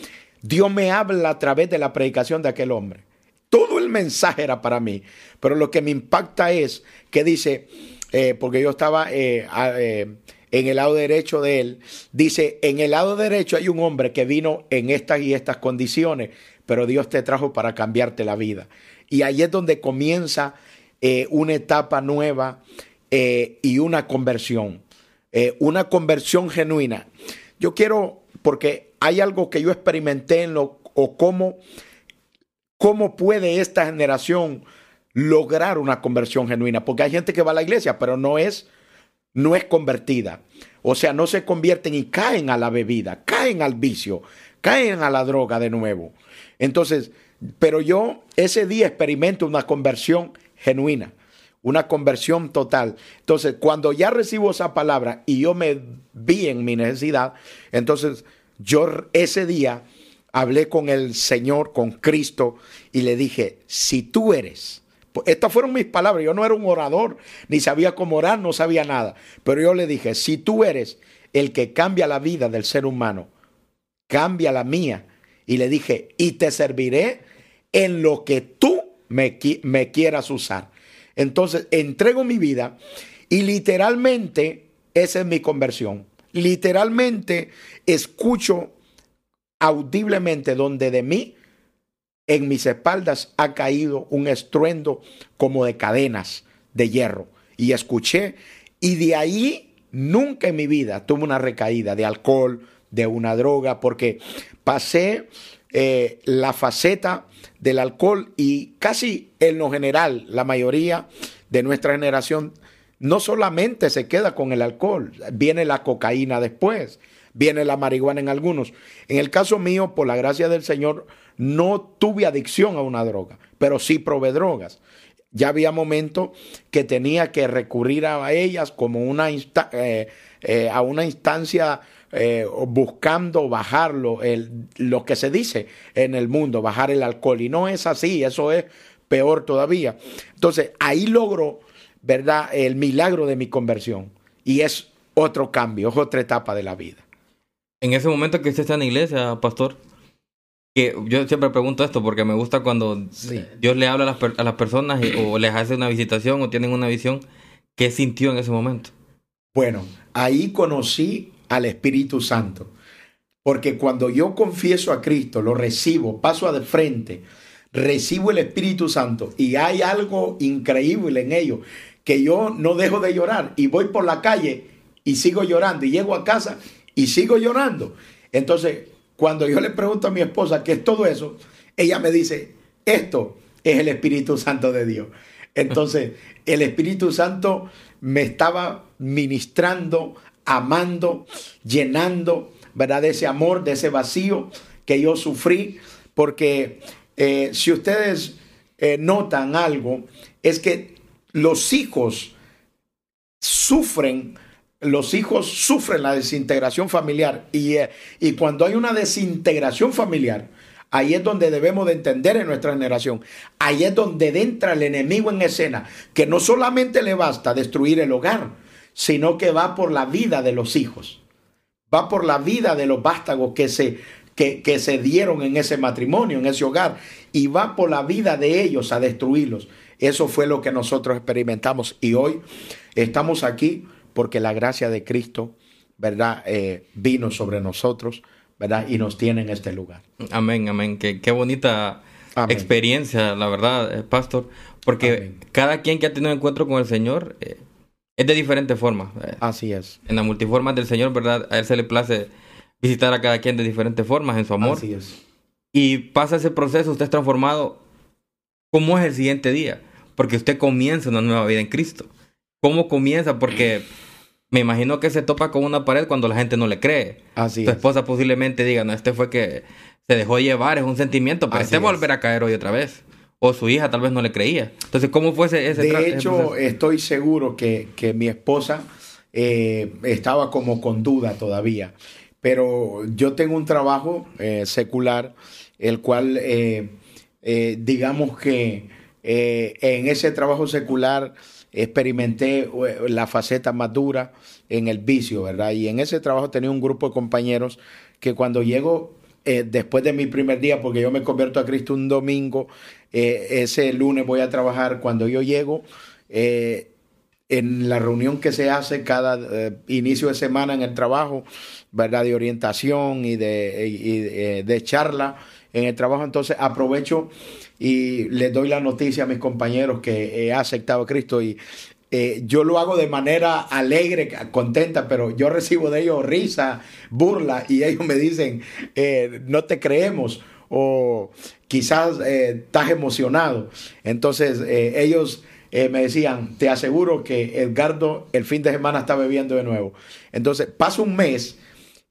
Dios me habla a través de la predicación de aquel hombre. Todo el mensaje era para mí, pero lo que me impacta es que dice, eh, porque yo estaba eh, eh, en el lado derecho de él, dice, en el lado derecho hay un hombre que vino en estas y estas condiciones, pero Dios te trajo para cambiarte la vida. Y ahí es donde comienza una etapa nueva y una conversión, una conversión genuina. Yo quiero, porque hay algo que yo experimenté en lo, o cómo ¿Cómo puede esta generación lograr una conversión genuina? Porque hay gente que va a la iglesia, pero no es, no es convertida. O sea, no se convierten y caen a la bebida, caen al vicio, caen a la droga de nuevo. Entonces, pero yo ese día experimento una conversión genuina, una conversión total. Entonces, cuando ya recibo esa palabra y yo me vi en mi necesidad, entonces yo ese día hablé con el Señor, con Cristo, y le dije, si tú eres, estas fueron mis palabras, yo no era un orador, ni sabía cómo orar, no sabía nada, pero yo le dije, si tú eres el que cambia la vida del ser humano, cambia la mía. Y le dije, y te serviré en lo que tú me, me quieras usar. Entonces, entrego mi vida y literalmente esa es mi conversión. Literalmente escucho audiblemente donde de mí, en mis espaldas, ha caído un estruendo como de cadenas de hierro. Y escuché, y de ahí nunca en mi vida tuve una recaída de alcohol, de una droga, porque pasé eh, la faceta del alcohol y casi en lo general, la mayoría de nuestra generación no solamente se queda con el alcohol, viene la cocaína después, viene la marihuana en algunos. En el caso mío, por la gracia del Señor, no tuve adicción a una droga, pero sí probé drogas. Ya había momentos que tenía que recurrir a ellas como una eh, eh, a una instancia eh, buscando bajarlo, el, lo que se dice en el mundo, bajar el alcohol. Y no es así, eso es peor todavía. Entonces, ahí logro, ¿verdad?, el milagro de mi conversión. Y es otro cambio, es otra etapa de la vida. En ese momento que usted está en la iglesia, pastor, que yo siempre pregunto esto porque me gusta cuando Dios le habla a las, a las personas o les hace una visitación o tienen una visión, ¿qué sintió en ese momento? Bueno, ahí conocí al Espíritu Santo. Porque cuando yo confieso a Cristo, lo recibo, paso de frente, recibo el Espíritu Santo y hay algo increíble en ello, que yo no dejo de llorar y voy por la calle y sigo llorando y llego a casa y sigo llorando. Entonces, cuando yo le pregunto a mi esposa qué es todo eso, ella me dice, esto es el Espíritu Santo de Dios. Entonces, el Espíritu Santo me estaba ministrando, amando, llenando, ¿verdad? De ese amor, de ese vacío que yo sufrí, porque eh, si ustedes eh, notan algo, es que los hijos sufren, los hijos sufren la desintegración familiar y, eh, y cuando hay una desintegración familiar, Ahí es donde debemos de entender en nuestra generación. Ahí es donde entra el enemigo en escena, que no solamente le basta destruir el hogar, sino que va por la vida de los hijos, va por la vida de los vástagos que se, que, que se dieron en ese matrimonio, en ese hogar, y va por la vida de ellos a destruirlos. Eso fue lo que nosotros experimentamos y hoy estamos aquí porque la gracia de Cristo, ¿verdad? Eh, vino sobre nosotros, ¿verdad? Y nos tiene en este lugar. Amén, amén. Qué, qué bonita experiencia, la verdad, eh, pastor. Porque cada quien que ha tenido un encuentro con el Señor eh, es de diferente forma. Eh, Así es. En la multiforma del Señor, ¿verdad? A Él se le place visitar a cada quien de diferentes formas en su amor. Así es. Y pasa ese proceso, usted es transformado. ¿Cómo es el siguiente día? Porque usted comienza una nueva vida en Cristo. ¿Cómo comienza? Porque me imagino que se topa con una pared cuando la gente no le cree. Así tu esposa posiblemente diga, no, este fue que se dejó llevar, es un sentimiento, pero este volver a caer hoy otra vez o su hija tal vez no le creía. Entonces, ¿cómo fue ese, ese De hecho, estoy seguro que, que mi esposa eh, estaba como con duda todavía. Pero yo tengo un trabajo eh, secular, el cual, eh, digamos que en ese trabajo secular experimenté la faceta más dura en el vicio, ¿verdad? Y en ese trabajo tenía un grupo de compañeros que cuando llego después de mi primer día, porque yo me convierto a Cristo un domingo, eh, ese lunes voy a trabajar cuando yo llego. Eh, en la reunión que se hace cada eh, inicio de semana en el trabajo, ¿verdad? De orientación y de, de charla en el trabajo. Entonces aprovecho y les doy la noticia a mis compañeros que he aceptado a Cristo y yo lo hago de manera alegre, contenta, pero yo recibo de ellos risa, burla y ellos me dicen, no te creemos o quizás eh, estás emocionado. Entonces eh, ellos eh, me decían, te aseguro que Edgardo el fin de semana está bebiendo de nuevo. Entonces pasa un mes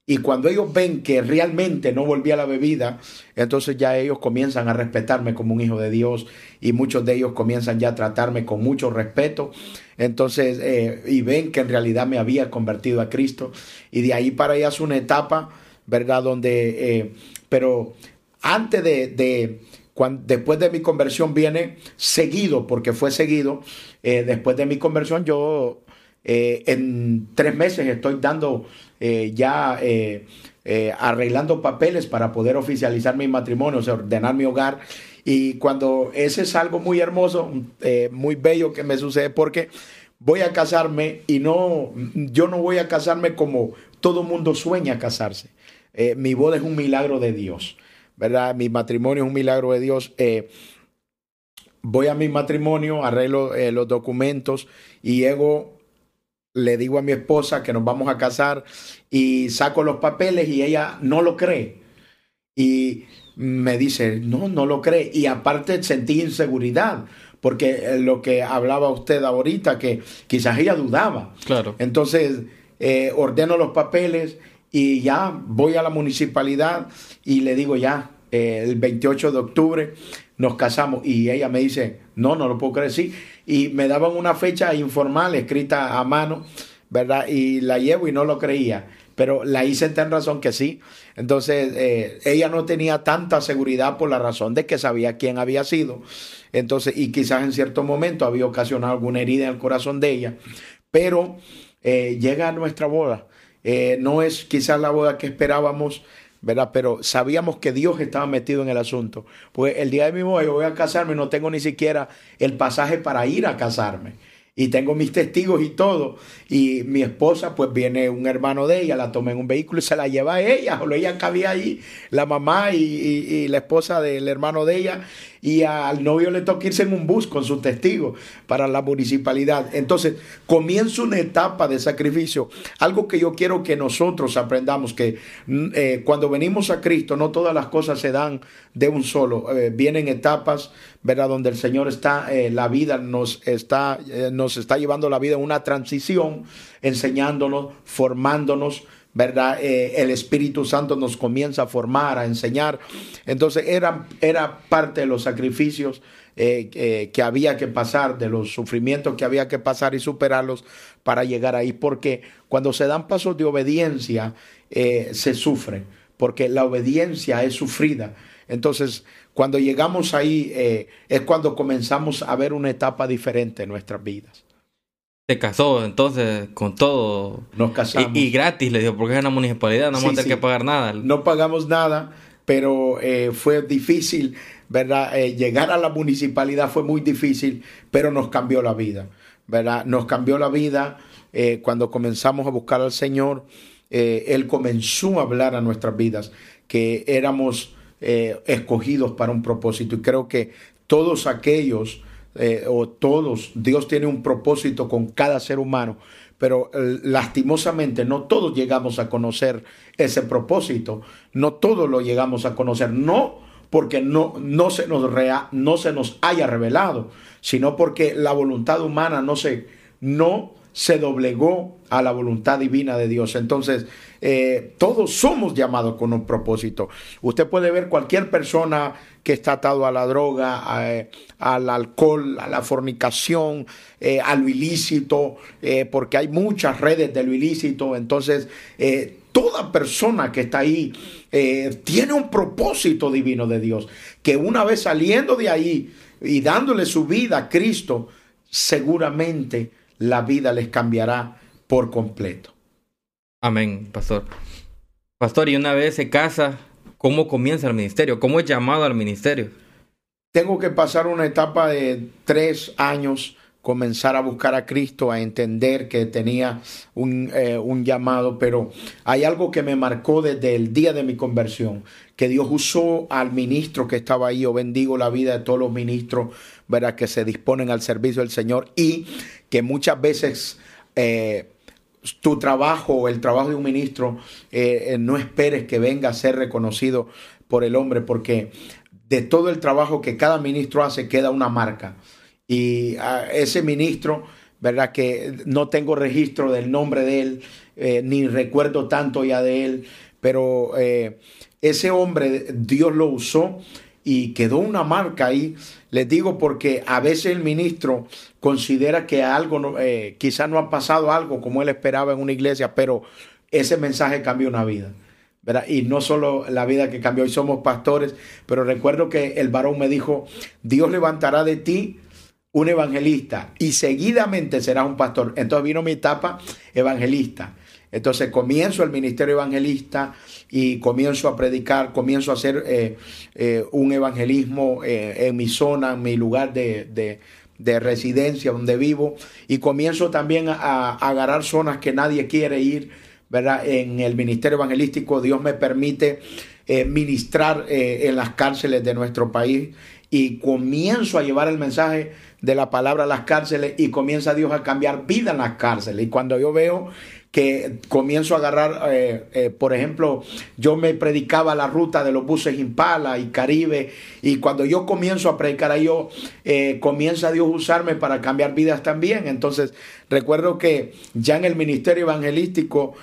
y cuando ellos ven que realmente no volví a la bebida, entonces ya ellos comienzan a respetarme como un hijo de Dios y muchos de ellos comienzan ya a tratarme con mucho respeto. Entonces, y ven que en realidad me había convertido a Cristo. Y de ahí para allá es una etapa, ¿verdad? Donde, pero antes de, cuando, después de mi conversión viene seguido, porque fue seguido, eh, después de mi conversión yo eh, en tres meses estoy dando eh, ya arreglando papeles para poder oficializar mi matrimonio, o sea, ordenar mi hogar. Y cuando ese es algo muy hermoso, muy bello que me sucede, porque voy a casarme y no, yo no voy a casarme como todo mundo sueña casarse. Eh, mi boda es un milagro de Dios, ¿verdad? Mi matrimonio es un milagro de Dios. Eh, voy a mi matrimonio, arreglo eh, los documentos y llego, le digo a mi esposa que nos vamos a casar y saco los papeles y ella no lo cree. Y me dice, no, no lo cree. Y aparte sentí inseguridad, porque eh, lo que hablaba usted ahorita, que quizás ella dudaba. Claro. Entonces, eh, ordeno los papeles y ya voy a la municipalidad y le digo ya, el 28 de octubre nos casamos y ella me dice, no, no lo puedo creer, sí. Y me daban una fecha informal escrita a mano, ¿verdad? Y la llevo y no lo creía, pero la hice en razón que sí. Entonces, eh, ella no tenía tanta seguridad por la razón de que sabía quién había sido. Entonces, y quizás en cierto momento había ocasionado alguna herida en el corazón de ella, pero eh, llega nuestra boda. Eh, no es quizás la boda que esperábamos, ¿verdad? Pero sabíamos que Dios estaba metido en el asunto. Pues el día de mi boda yo voy a casarme y no tengo ni siquiera el pasaje para ir a casarme. Y tengo mis testigos y todo. Y mi esposa, pues viene un hermano de ella, la toma en un vehículo y se la lleva a ella. O ella cabía ahí, la mamá y, y la esposa del hermano de ella y al novio le toca irse en un bus con sus testigos para la municipalidad. Entonces, comienza una etapa de sacrificio. Algo que yo quiero que nosotros aprendamos, que mm, eh, cuando venimos a Cristo, no todas las cosas se dan de un solo. Eh, vienen etapas, ¿verdad? Donde el Señor está, eh, la vida nos está, nos está llevando la vida en una transición, enseñándonos, formándonos ¿verdad? Eh, el Espíritu Santo nos comienza a formar, a enseñar. Entonces era, era parte de los sacrificios eh, que había que pasar, de los sufrimientos que había que pasar y superarlos para llegar ahí. Porque cuando se dan pasos de obediencia, eh, se sufre, porque la obediencia es sufrida. Entonces, cuando llegamos ahí, es cuando comenzamos a ver una etapa diferente en nuestras vidas. Se casó entonces con todo. Nos casamos. Y, gratis, le dijo, porque es una municipalidad, no vamos a tener que pagar nada. No pagamos nada, pero eh, fue difícil, ¿verdad? Eh, llegar a la municipalidad fue muy difícil, pero nos cambió la vida, ¿verdad? Nos cambió la vida eh, cuando comenzamos a buscar al Señor. él comenzó a hablar a nuestras vidas, que éramos escogidos para un propósito. Y creo que todos aquellos eh, o todos, Dios tiene un propósito con cada ser humano, pero eh, lastimosamente no todos llegamos a conocer ese propósito, no todos lo llegamos a conocer, no porque no, no, se, nos no se nos haya revelado, sino porque la voluntad humana no se, no se doblegó a la voluntad divina de Dios. Entonces, eh, todos somos llamados con un propósito. Usted puede ver cualquier persona que está atado a la droga, eh, al alcohol, a la fornicación, eh, a lo ilícito, porque hay muchas redes de lo ilícito. Entonces, toda persona que está ahí tiene un propósito divino de Dios, que una vez saliendo de ahí y dándole su vida a Cristo, seguramente la vida les cambiará por completo. Amén, pastor. Pastor, y una vez se casa, ¿cómo comienza el ministerio? ¿Cómo es llamado al ministerio? Tengo que pasar una etapa de tres años, comenzar a buscar a Cristo, a entender que tenía un, eh, un llamado, pero hay algo que me marcó desde el día de mi conversión, que Dios usó al ministro que estaba ahí, o bendigo la vida de todos los ministros, ¿verdad? Que se disponen al servicio del Señor y que muchas veces eh, tu trabajo el trabajo de un ministro eh, eh, no esperes que venga a ser reconocido por el hombre, porque de todo el trabajo que cada ministro hace queda una marca. Y ese ministro, ¿verdad? Que no tengo registro del nombre de él, ni recuerdo tanto ya de él, pero ese hombre Dios lo usó y quedó una marca ahí. Les digo porque a veces el ministro considera que algo, eh, quizás no ha pasado algo como él esperaba en una iglesia, pero ese mensaje cambió una vida. Y no solo la vida que cambió, hoy somos pastores, pero recuerdo que el varón me dijo, Dios levantará de ti un evangelista y seguidamente serás un pastor. Entonces vino mi etapa evangelista. Entonces comienzo el ministerio evangelista y comienzo a predicar, comienzo a hacer eh, eh, un evangelismo eh, en mi zona, en mi lugar de, residencia donde vivo y comienzo también a, agarrar zonas que nadie quiere ir, ¿verdad? En el ministerio evangelístico Dios me permite ministrar en las cárceles de nuestro país y comienzo a llevar el mensaje de la palabra a las cárceles y comienza Dios a cambiar vida en las cárceles. Y cuando yo veo que comienzo a agarrar, eh, eh, por ejemplo, yo me predicaba la ruta de los buses Impala y Caribe, y cuando yo comienzo a predicar ahí, yo eh, comienza Dios a usarme para cambiar vidas también. Entonces, recuerdo que ya en el ministerio evangelístico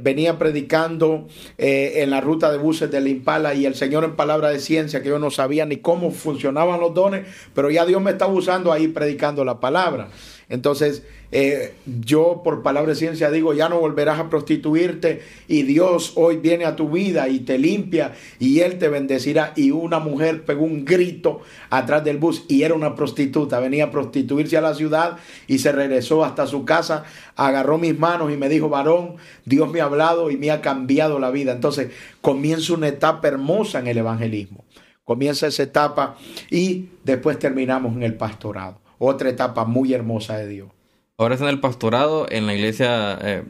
venía predicando en la ruta de buses del Impala y el Señor en palabra de ciencia, que yo no sabía ni cómo funcionaban los dones, pero ya Dios me estaba usando ahí predicando la palabra. Entonces, eh, yo por palabra de ciencia digo, ya no volverás a prostituirte y Dios hoy viene a tu vida y te limpia y Él te bendecirá. Y una mujer pegó un grito atrás del bus y era una prostituta, venía a prostituirse a la ciudad y se regresó hasta su casa, agarró mis manos y me dijo, varón, Dios me ha hablado y me ha cambiado la vida. Entonces comienza una etapa hermosa en el evangelismo. Comienza esa etapa y después terminamos en el pastorado otra etapa muy hermosa de Dios. Ahora es en el pastorado en la iglesia eh,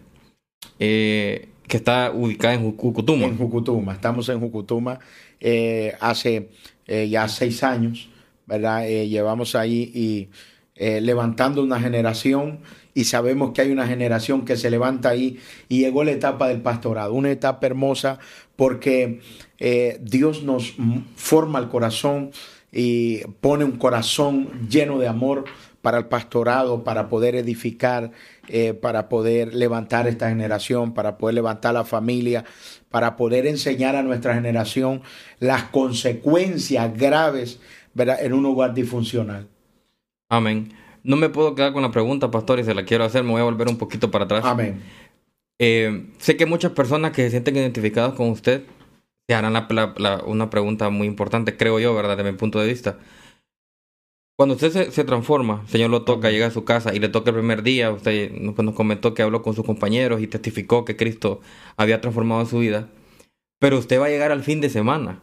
eh, que está ubicada en Jucutuma. En Jucutuma, estamos en Jucutuma eh, hace ya seis años, ¿verdad? llevamos ahí y levantando una generación y sabemos que hay una generación que se levanta ahí y llegó la etapa del pastorado, una etapa hermosa porque Dios nos forma el corazón y pone un corazón lleno de amor para el pastorado, para poder edificar, eh, para poder levantar esta generación, para poder levantar la familia, para poder enseñar a nuestra generación las consecuencias graves ¿verdad? en un hogar disfuncional. Amén. No me puedo quedar con la pregunta, pastor, y se la quiero hacer, me voy a volver un poquito para atrás. Amén. Eh, sé que muchas personas que se sienten identificadas con usted te harán una pregunta muy importante, creo yo, ¿verdad? De mi punto de vista. Cuando usted se, transforma, el Señor lo toca, llega a su casa y le toca el primer día, usted pues, nos comentó que habló con sus compañeros y testificó que Cristo había transformado su vida, pero usted va a llegar al fin de semana.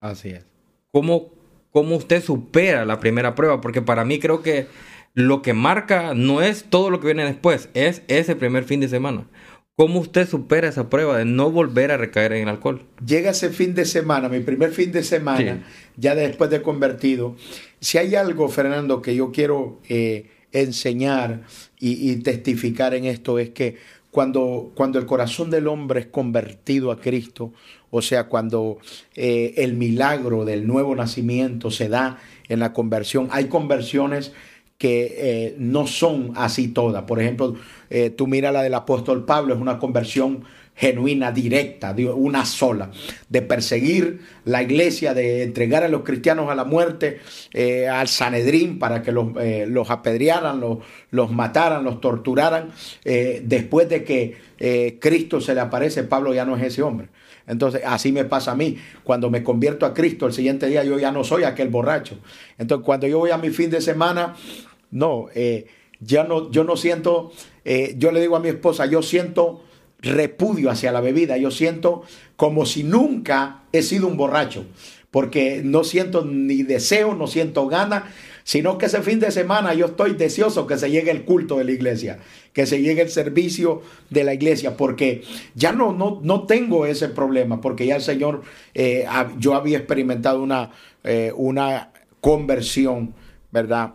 Así es. ¿Cómo, cómo usted supera la primera prueba? Porque para mí creo que lo que marca no es todo lo que viene después, es ese primer fin de semana. ¿Cómo usted supera esa prueba de no volver a recaer en el alcohol? Llega ese fin de semana, mi primer fin de semana, ya después de convertido. Si hay algo, Fernando, que yo quiero eh, enseñar y, testificar en esto, es que cuando, cuando el corazón del hombre es convertido a Cristo, o sea, cuando eh, el milagro del nuevo nacimiento se da en la conversión, hay conversiones que eh, no son así todas. Por ejemplo, tú mira la del apóstol Pablo, es una conversión genuina, directa, una sola, de perseguir la iglesia, de entregar a los cristianos a la muerte, eh, al Sanedrín para que los, los apedrearan, los, los, mataran, los torturaran. después de que Cristo se le aparece, Pablo ya no es ese hombre. Entonces, así me pasa a mí. Cuando me convierto a Cristo, el siguiente día yo ya no soy aquel borracho. Entonces, cuando yo voy a mi fin de semana, no, eh, ya no, yo no siento, eh, yo le digo a mi esposa, yo siento repudio hacia la bebida, yo siento como si nunca he sido un borracho, porque no siento ni deseo, no siento ganas, sino que ese fin de semana yo estoy deseoso que se llegue el culto de la iglesia, que se llegue el servicio de la iglesia, porque ya no, no, no tengo ese problema, porque ya el Señor, eh, yo había experimentado una, una conversión, ¿verdad?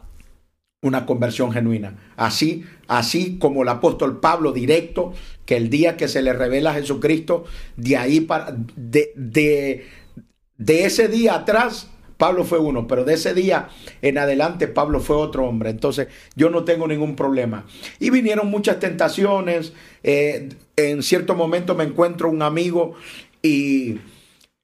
Una conversión genuina. Así, así como el apóstol Pablo directo, que el día que se le revela a Jesucristo, de ahí para, de, de, de ese día atrás, Pablo fue uno, pero de ese día en adelante Pablo fue otro hombre. Entonces yo no tengo ningún problema. Y vinieron muchas tentaciones. Eh, en cierto momento me encuentro un amigo y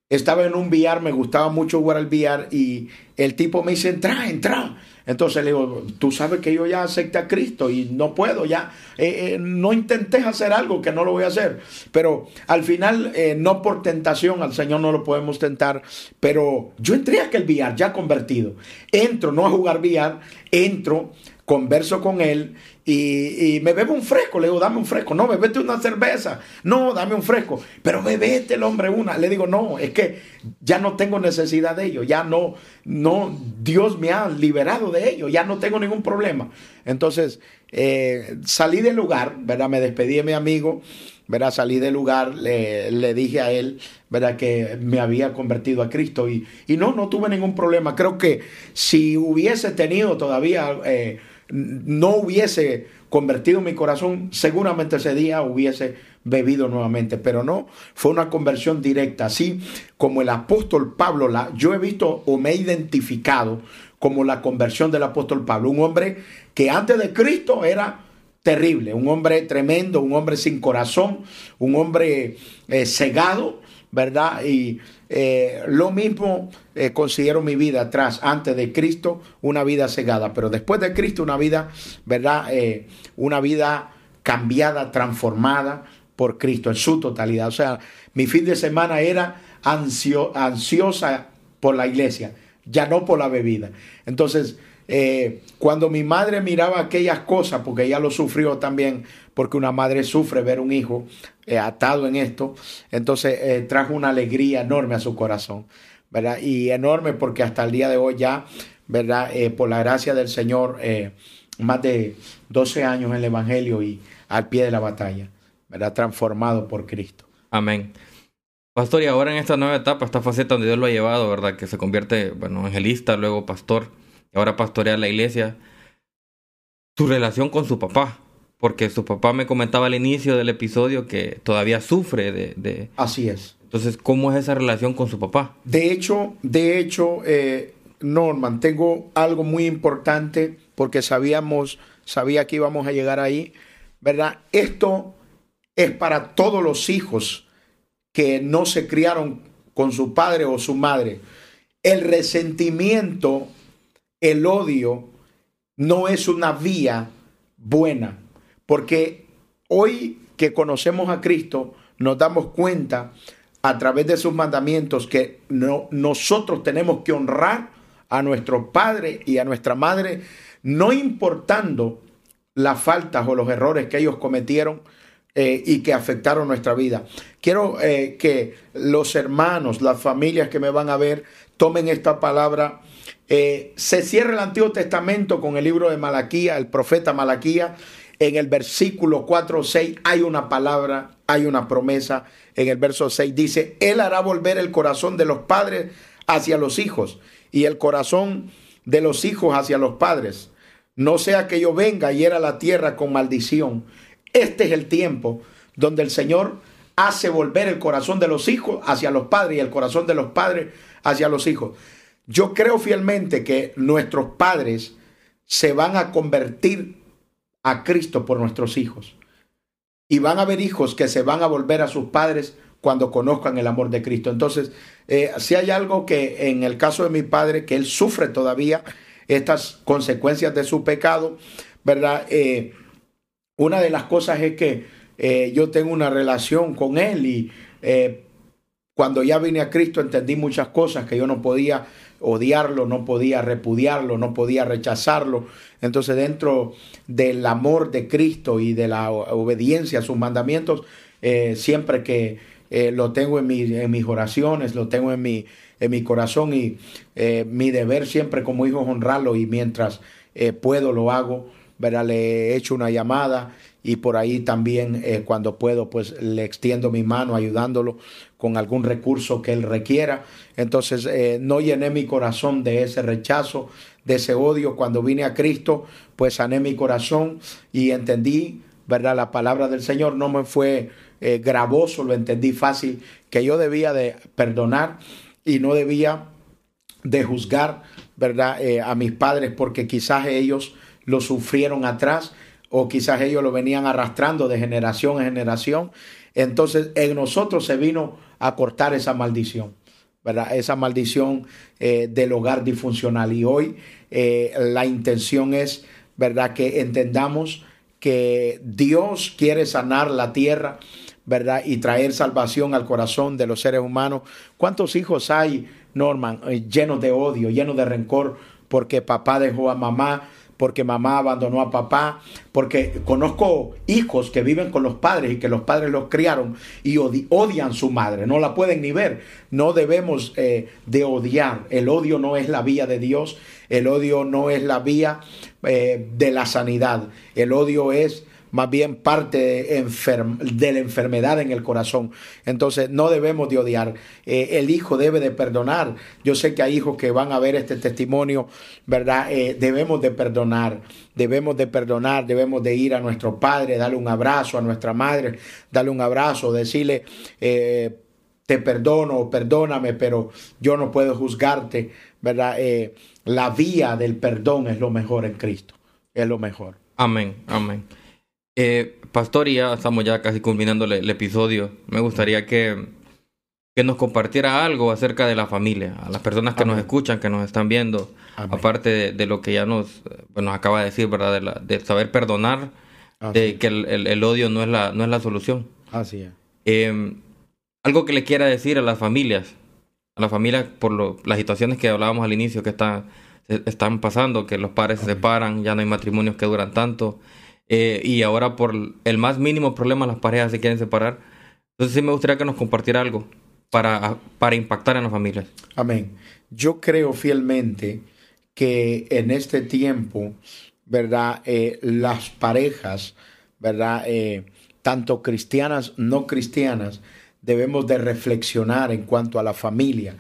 estaba en un billar, me gustaba mucho jugar al billar y el tipo me dice, entra, entra. Entonces le digo, tú sabes que yo ya acepté a Cristo y no puedo ya, eh, eh, no intentes hacer algo que no lo voy a hacer. Pero al final, eh, no por tentación, al Señor no lo podemos tentar, pero yo entré a aquel billar ya convertido. Entro, no a jugar billar, entro, converso con él y, me bebo un fresco. Le digo, dame un fresco. No, bebete una cerveza. No, dame un fresco. Pero bebete el hombre una. Le digo, no, es que ya no tengo necesidad de ello. Ya no, no, Dios me ha liberado de ello. Ya no tengo ningún problema. Entonces, eh, salí del lugar, ¿verdad? Me despedí de mi amigo, ¿verdad? Salí del lugar, le, le, dije a él, ¿verdad? Que me había convertido a Cristo y, y, no, no tuve ningún problema. Creo que si hubiese tenido todavía, eh, no hubiese convertido mi corazón, seguramente ese día hubiese bebido nuevamente, pero no, fue una conversión directa, así como el apóstol Pablo, la, yo he visto o me he identificado como la conversión del apóstol Pablo, un hombre que antes de Cristo era terrible, un hombre tremendo, un hombre sin corazón, un hombre eh, cegado, ¿verdad? Y eh, lo mismo eh, considero mi vida atrás, antes de Cristo, una vida cegada, pero después de Cristo, una vida, ¿verdad? una vida cambiada, transformada por Cristo en su totalidad. O sea, mi fin de semana era ansiosa por la iglesia, ya no por la bebida. Entonces, eh, cuando mi madre miraba aquellas cosas, porque ella lo sufrió también, porque una madre sufre ver un hijo eh, atado en esto, entonces eh, trajo una alegría enorme a su corazón, ¿verdad? Y enorme porque hasta el día de hoy ya, ¿verdad? por la gracia del Señor, más de 12 años en el Evangelio y al pie de la batalla, ¿verdad? Transformado por Cristo. Amén. Pastor, y ahora en esta nueva etapa, esta faceta donde Dios lo ha llevado, ¿verdad? Que se convierte, bueno, evangelista, luego pastor ahora pastorea la iglesia, su relación con su papá, porque su papá me comentaba al inicio del episodio que todavía sufre de... Así es. Entonces, ¿cómo es esa relación con su papá? De hecho, de hecho, eh, Norman, tengo algo muy importante porque sabíamos, sabía que íbamos a llegar ahí, ¿verdad? Esto es para todos los hijos que no se criaron con su padre o su madre. El resentimiento el odio no es una vía buena, porque hoy que conocemos a Cristo, nos damos cuenta a través de sus mandamientos que no, nosotros tenemos que honrar a nuestro padre y a nuestra madre, no importando las faltas o los errores que ellos cometieron eh, y que afectaron nuestra vida. Quiero eh, que los hermanos, las familias que me van a ver, tomen esta palabra eh, se cierra el Antiguo Testamento con el libro de Malaquía, el profeta Malaquía. En el versículo 4 o 6 hay una palabra, hay una promesa. En el verso 6 dice, Él hará volver el corazón de los padres hacia los hijos y el corazón de los hijos hacia los padres. No sea que yo venga y era la tierra con maldición. Este es el tiempo donde el Señor hace volver el corazón de los hijos hacia los padres y el corazón de los padres hacia los hijos. Yo creo fielmente que nuestros padres se van a convertir a Cristo por nuestros hijos. Y van a haber hijos que se van a volver a sus padres cuando conozcan el amor de Cristo. Entonces, eh, si hay algo que en el caso de mi padre, que él sufre todavía estas consecuencias de su pecado, ¿verdad? Eh, una de las cosas es que eh, yo tengo una relación con él y cuando ya vine a Cristo entendí muchas cosas que yo no podía odiarlo, no podía repudiarlo, no podía rechazarlo. Entonces dentro del amor de Cristo y de la obediencia a sus mandamientos, eh, siempre que eh, lo tengo en, en, mis oraciones, lo tengo en mi, en mi corazón y eh, mi deber siempre como hijo es honrarlo y mientras puedo lo hago, ¿verdad? le he hecho una llamada y por ahí también cuando puedo pues le extiendo mi mano ayudándolo con algún recurso que él requiera. Entonces eh, no llené mi corazón de ese rechazo, de ese odio. Cuando vine a Cristo, pues sané mi corazón y entendí, ¿verdad? La palabra del Señor no me fue eh, gravoso, lo entendí fácil, que yo debía de perdonar y no debía de juzgar, ¿verdad? Eh, a mis padres porque quizás ellos lo sufrieron atrás o quizás ellos lo venían arrastrando de generación en generación. Entonces en nosotros se vino a cortar esa maldición. ¿verdad? Esa maldición eh, del hogar disfuncional. Y hoy eh, la intención es, ¿verdad? Que entendamos que Dios quiere sanar la tierra, ¿verdad? Y traer salvación al corazón de los seres humanos. ¿Cuántos hijos hay, Norman, eh, llenos de odio, llenos de rencor, porque papá dejó a mamá? Porque mamá abandonó a papá, porque conozco hijos que viven con los padres y que los padres los criaron y odian su madre, no la pueden ni ver. No debemos eh, de odiar. El odio no es la vía de Dios, el odio no es la vía eh, de la sanidad. El odio es más bien parte de, la enfermedad en el corazón. Entonces no debemos de odiar. Eh, el hijo debe de perdonar. Yo sé que hay hijos que van a ver este testimonio, ¿verdad? Eh, debemos de perdonar, debemos de perdonar, debemos de ir a nuestro padre, darle un abrazo, a nuestra madre, darle un abrazo, decirle... Eh, te perdono, perdóname, pero yo no puedo juzgarte, ¿verdad? la vía del perdón es lo mejor en Cristo, es lo mejor. Amén, amén. Eh, Pastor, y ya estamos ya casi culminando el, episodio. Me gustaría que, que, nos compartiera algo acerca de la familia, a las personas que nos escuchan, que nos están viendo, aparte de, lo que ya nos, nos acaba de decir, ¿verdad? De, saber perdonar, de que el, odio no es la, no es la solución. Así es. Em, algo que le quiera decir a las familias, a las familias por las situaciones que hablábamos al inicio que está, están pasando, que los padres se separan, ya no hay matrimonios que duran tanto, eh, y ahora por el más mínimo problema las parejas se quieren separar. Entonces sí me gustaría que nos compartiera algo para, para impactar en las familias. Amén. Yo creo fielmente que en este tiempo, ¿verdad? Eh, las parejas, ¿verdad? Eh, tanto cristianas, no cristianas, debemos de reflexionar en cuanto a la familia.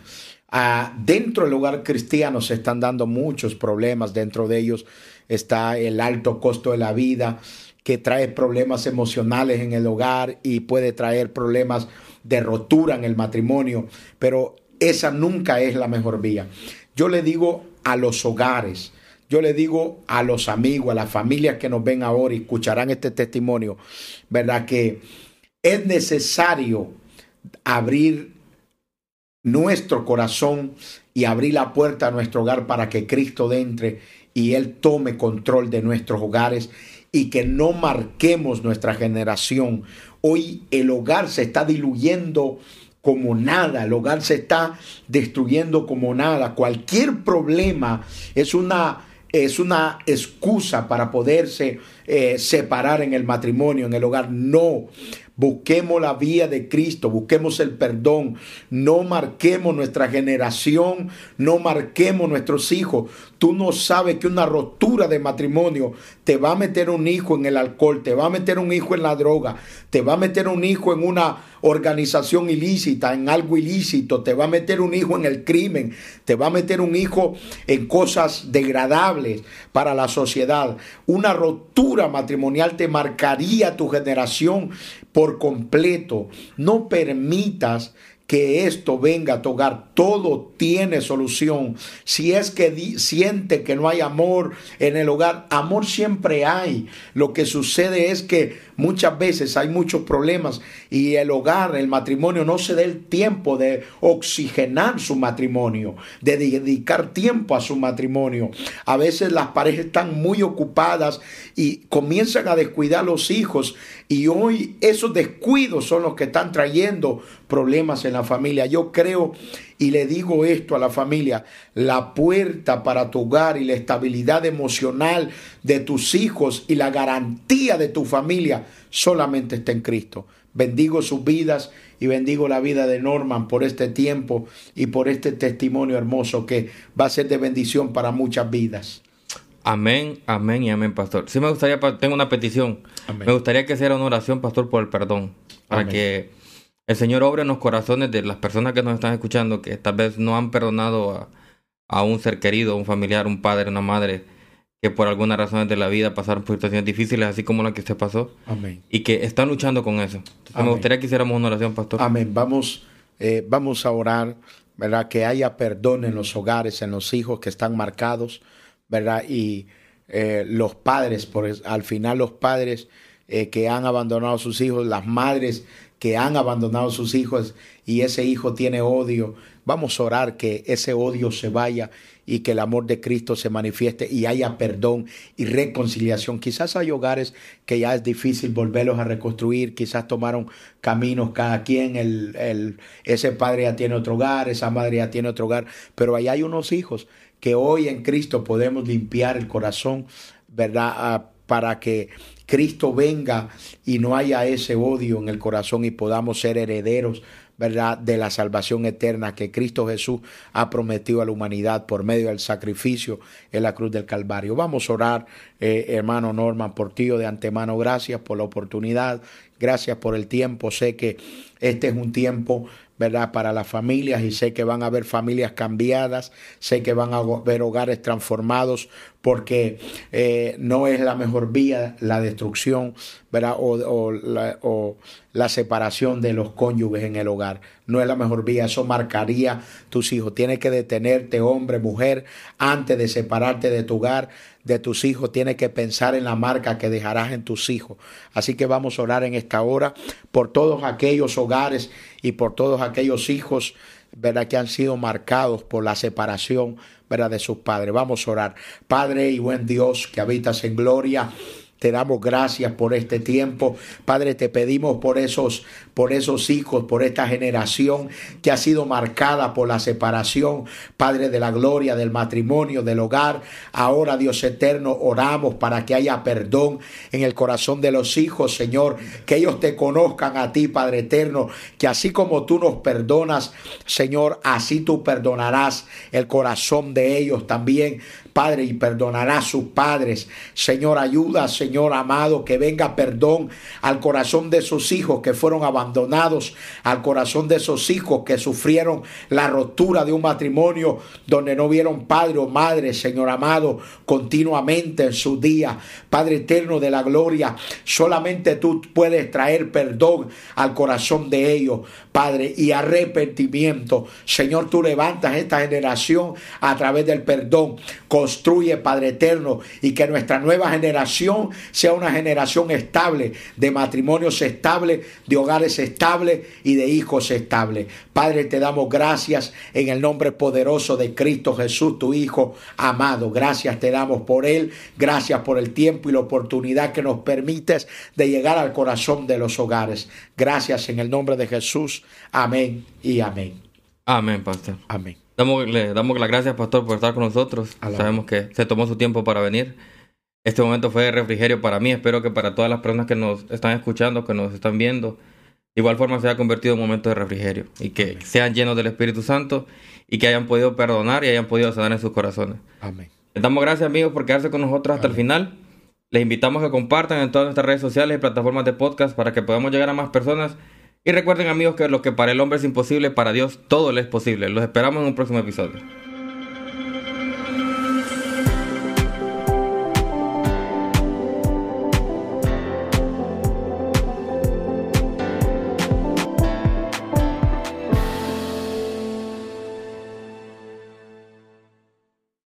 Ah, dentro del hogar cristiano se están dando muchos problemas, dentro de ellos está el alto costo de la vida que trae problemas emocionales en el hogar y puede traer problemas de rotura en el matrimonio, pero esa nunca es la mejor vía. Yo le digo a los hogares, yo le digo a los amigos, a las familias que nos ven ahora y escucharán este testimonio, ¿verdad? Que es necesario abrir nuestro corazón y abrir la puerta a nuestro hogar para que Cristo entre y Él tome control de nuestros hogares y que no marquemos nuestra generación. Hoy el hogar se está diluyendo como nada, el hogar se está destruyendo como nada. Cualquier problema es una, es una excusa para poderse eh, separar en el matrimonio, en el hogar. No, Busquemos la vía de Cristo, busquemos el perdón, no marquemos nuestra generación, no marquemos nuestros hijos. Tú no sabes que una rotura de matrimonio te va a meter un hijo en el alcohol, te va a meter un hijo en la droga, te va a meter un hijo en una organización ilícita, en algo ilícito, te va a meter un hijo en el crimen, te va a meter un hijo en cosas degradables para la sociedad. Una rotura matrimonial te marcaría tu generación por completo. No permitas que esto venga a tu hogar. Todo tiene solución. Si es que siente que no hay amor en el hogar, amor siempre hay. Lo que sucede es que Muchas veces hay muchos problemas y el hogar, el matrimonio no se da el tiempo de oxigenar su matrimonio, de dedicar tiempo a su matrimonio. A veces las parejas están muy ocupadas y comienzan a descuidar a los hijos y hoy esos descuidos son los que están trayendo problemas en la familia. Yo creo y le digo esto a la familia, la puerta para tu hogar y la estabilidad emocional de tus hijos y la garantía de tu familia solamente está en Cristo. Bendigo sus vidas y bendigo la vida de Norman por este tiempo y por este testimonio hermoso que va a ser de bendición para muchas vidas. Amén, amén y amén, pastor. Sí me gustaría, tengo una petición. Me gustaría que sea una oración, pastor, por el perdón. Para que el Señor obra en los corazones de las personas que nos están escuchando que tal vez no han perdonado a, un ser querido, un familiar, un padre, una madre, que por algunas razones de la vida pasaron por situaciones difíciles, así como la que usted pasó. Amén. Y que están luchando con eso. me gustaría que hiciéramos una oración, pastor. Amén. Vamos, eh, vamos a orar, ¿verdad? Que haya perdón en los hogares, en los hijos que están marcados, ¿verdad? Y eh, los padres, por, al final los padres eh, que han abandonado a sus hijos, las madres que han abandonado a sus hijos y ese hijo tiene odio. Vamos a orar que ese odio se vaya y que el amor de Cristo se manifieste y haya perdón y reconciliación. Quizás hay hogares que ya es difícil volverlos a reconstruir, quizás tomaron caminos cada quien, el, el, ese padre ya tiene otro hogar, esa madre ya tiene otro hogar, pero ahí hay unos hijos que hoy en Cristo podemos limpiar el corazón, ¿verdad? Ah, para que Cristo venga y no haya ese odio en el corazón y podamos ser herederos ¿verdad? De la salvación eterna que Cristo Jesús ha prometido a la humanidad por medio del sacrificio en la cruz del Calvario. Vamos a orar, eh, hermano Norman, por ti de antemano. Gracias por la oportunidad, gracias por el tiempo. Sé que este es un tiempo ¿verdad? Para las familias y sé que van a haber familias cambiadas, sé que van a haber hogares transformados porque eh, no es la mejor vía la destrucción, ¿verdad? O, la, o, la, separación de los cónyuges en el hogar. No es la mejor vía, eso marcaría tus hijos. Tienes que detenerte, hombre, mujer, antes de separarte de tu hogar, de tus hijos. Tienes que pensar en la marca que dejarás en tus hijos. Así que vamos a orar en esta hora por todos aquellos hogares y por todos aquellos hijos, ¿verdad? Que han sido marcados por la separación, ¿verdad? De sus padres. Vamos a orar. Padre y buen Dios que habitas en gloria. Te damos gracias por este tiempo. Padre, te pedimos por esos, por esos hijos, por esta generación que ha sido marcada por la separación, Padre de la gloria, del matrimonio, del hogar. Ahora, Dios eterno, oramos para que haya perdón en el corazón de los hijos, Señor, que ellos te conozcan a ti, Padre eterno, que así como tú nos perdonas, Señor, así tú perdonarás el corazón de ellos también. Padre, y perdonará a sus padres. Señor, ayuda, Señor amado, que venga perdón al corazón de sus hijos que fueron abandonados, al corazón de esos hijos que sufrieron la rotura de un matrimonio donde no vieron padre o madre, Señor amado, continuamente en su día. Padre eterno de la gloria, solamente tú puedes traer perdón al corazón de ellos, Padre, y arrepentimiento. Señor, tú levantas esta generación a través del perdón construye, Padre eterno, y que nuestra nueva generación sea una generación estable, de matrimonios estables, de hogares estables y de hijos estables. Padre, te damos gracias en el nombre poderoso de Cristo Jesús, tu Hijo amado. Gracias te damos por Él, gracias por el tiempo y la oportunidad que nos permites de llegar al corazón de los hogares. Gracias en el nombre de Jesús. Amén y amén. Amén, pastor. Amén. Damos, le damos las gracias, pastor, por estar con nosotros. Sabemos que se tomó su tiempo para venir. Este momento fue de refrigerio para mí. Espero que para todas las personas que nos están escuchando, que nos están viendo, de igual forma se haya convertido en un momento de refrigerio y que sean llenos del Espíritu Santo y que hayan podido perdonar y hayan podido sanar en sus corazones. Amén. Les damos gracias, amigos, por quedarse con nosotros hasta el final. Les invitamos a que compartan en todas nuestras redes sociales y plataformas de podcast para que podamos llegar a más personas y recuerden amigos que lo que para el hombre es imposible, para Dios todo le es posible. Los esperamos en un próximo episodio.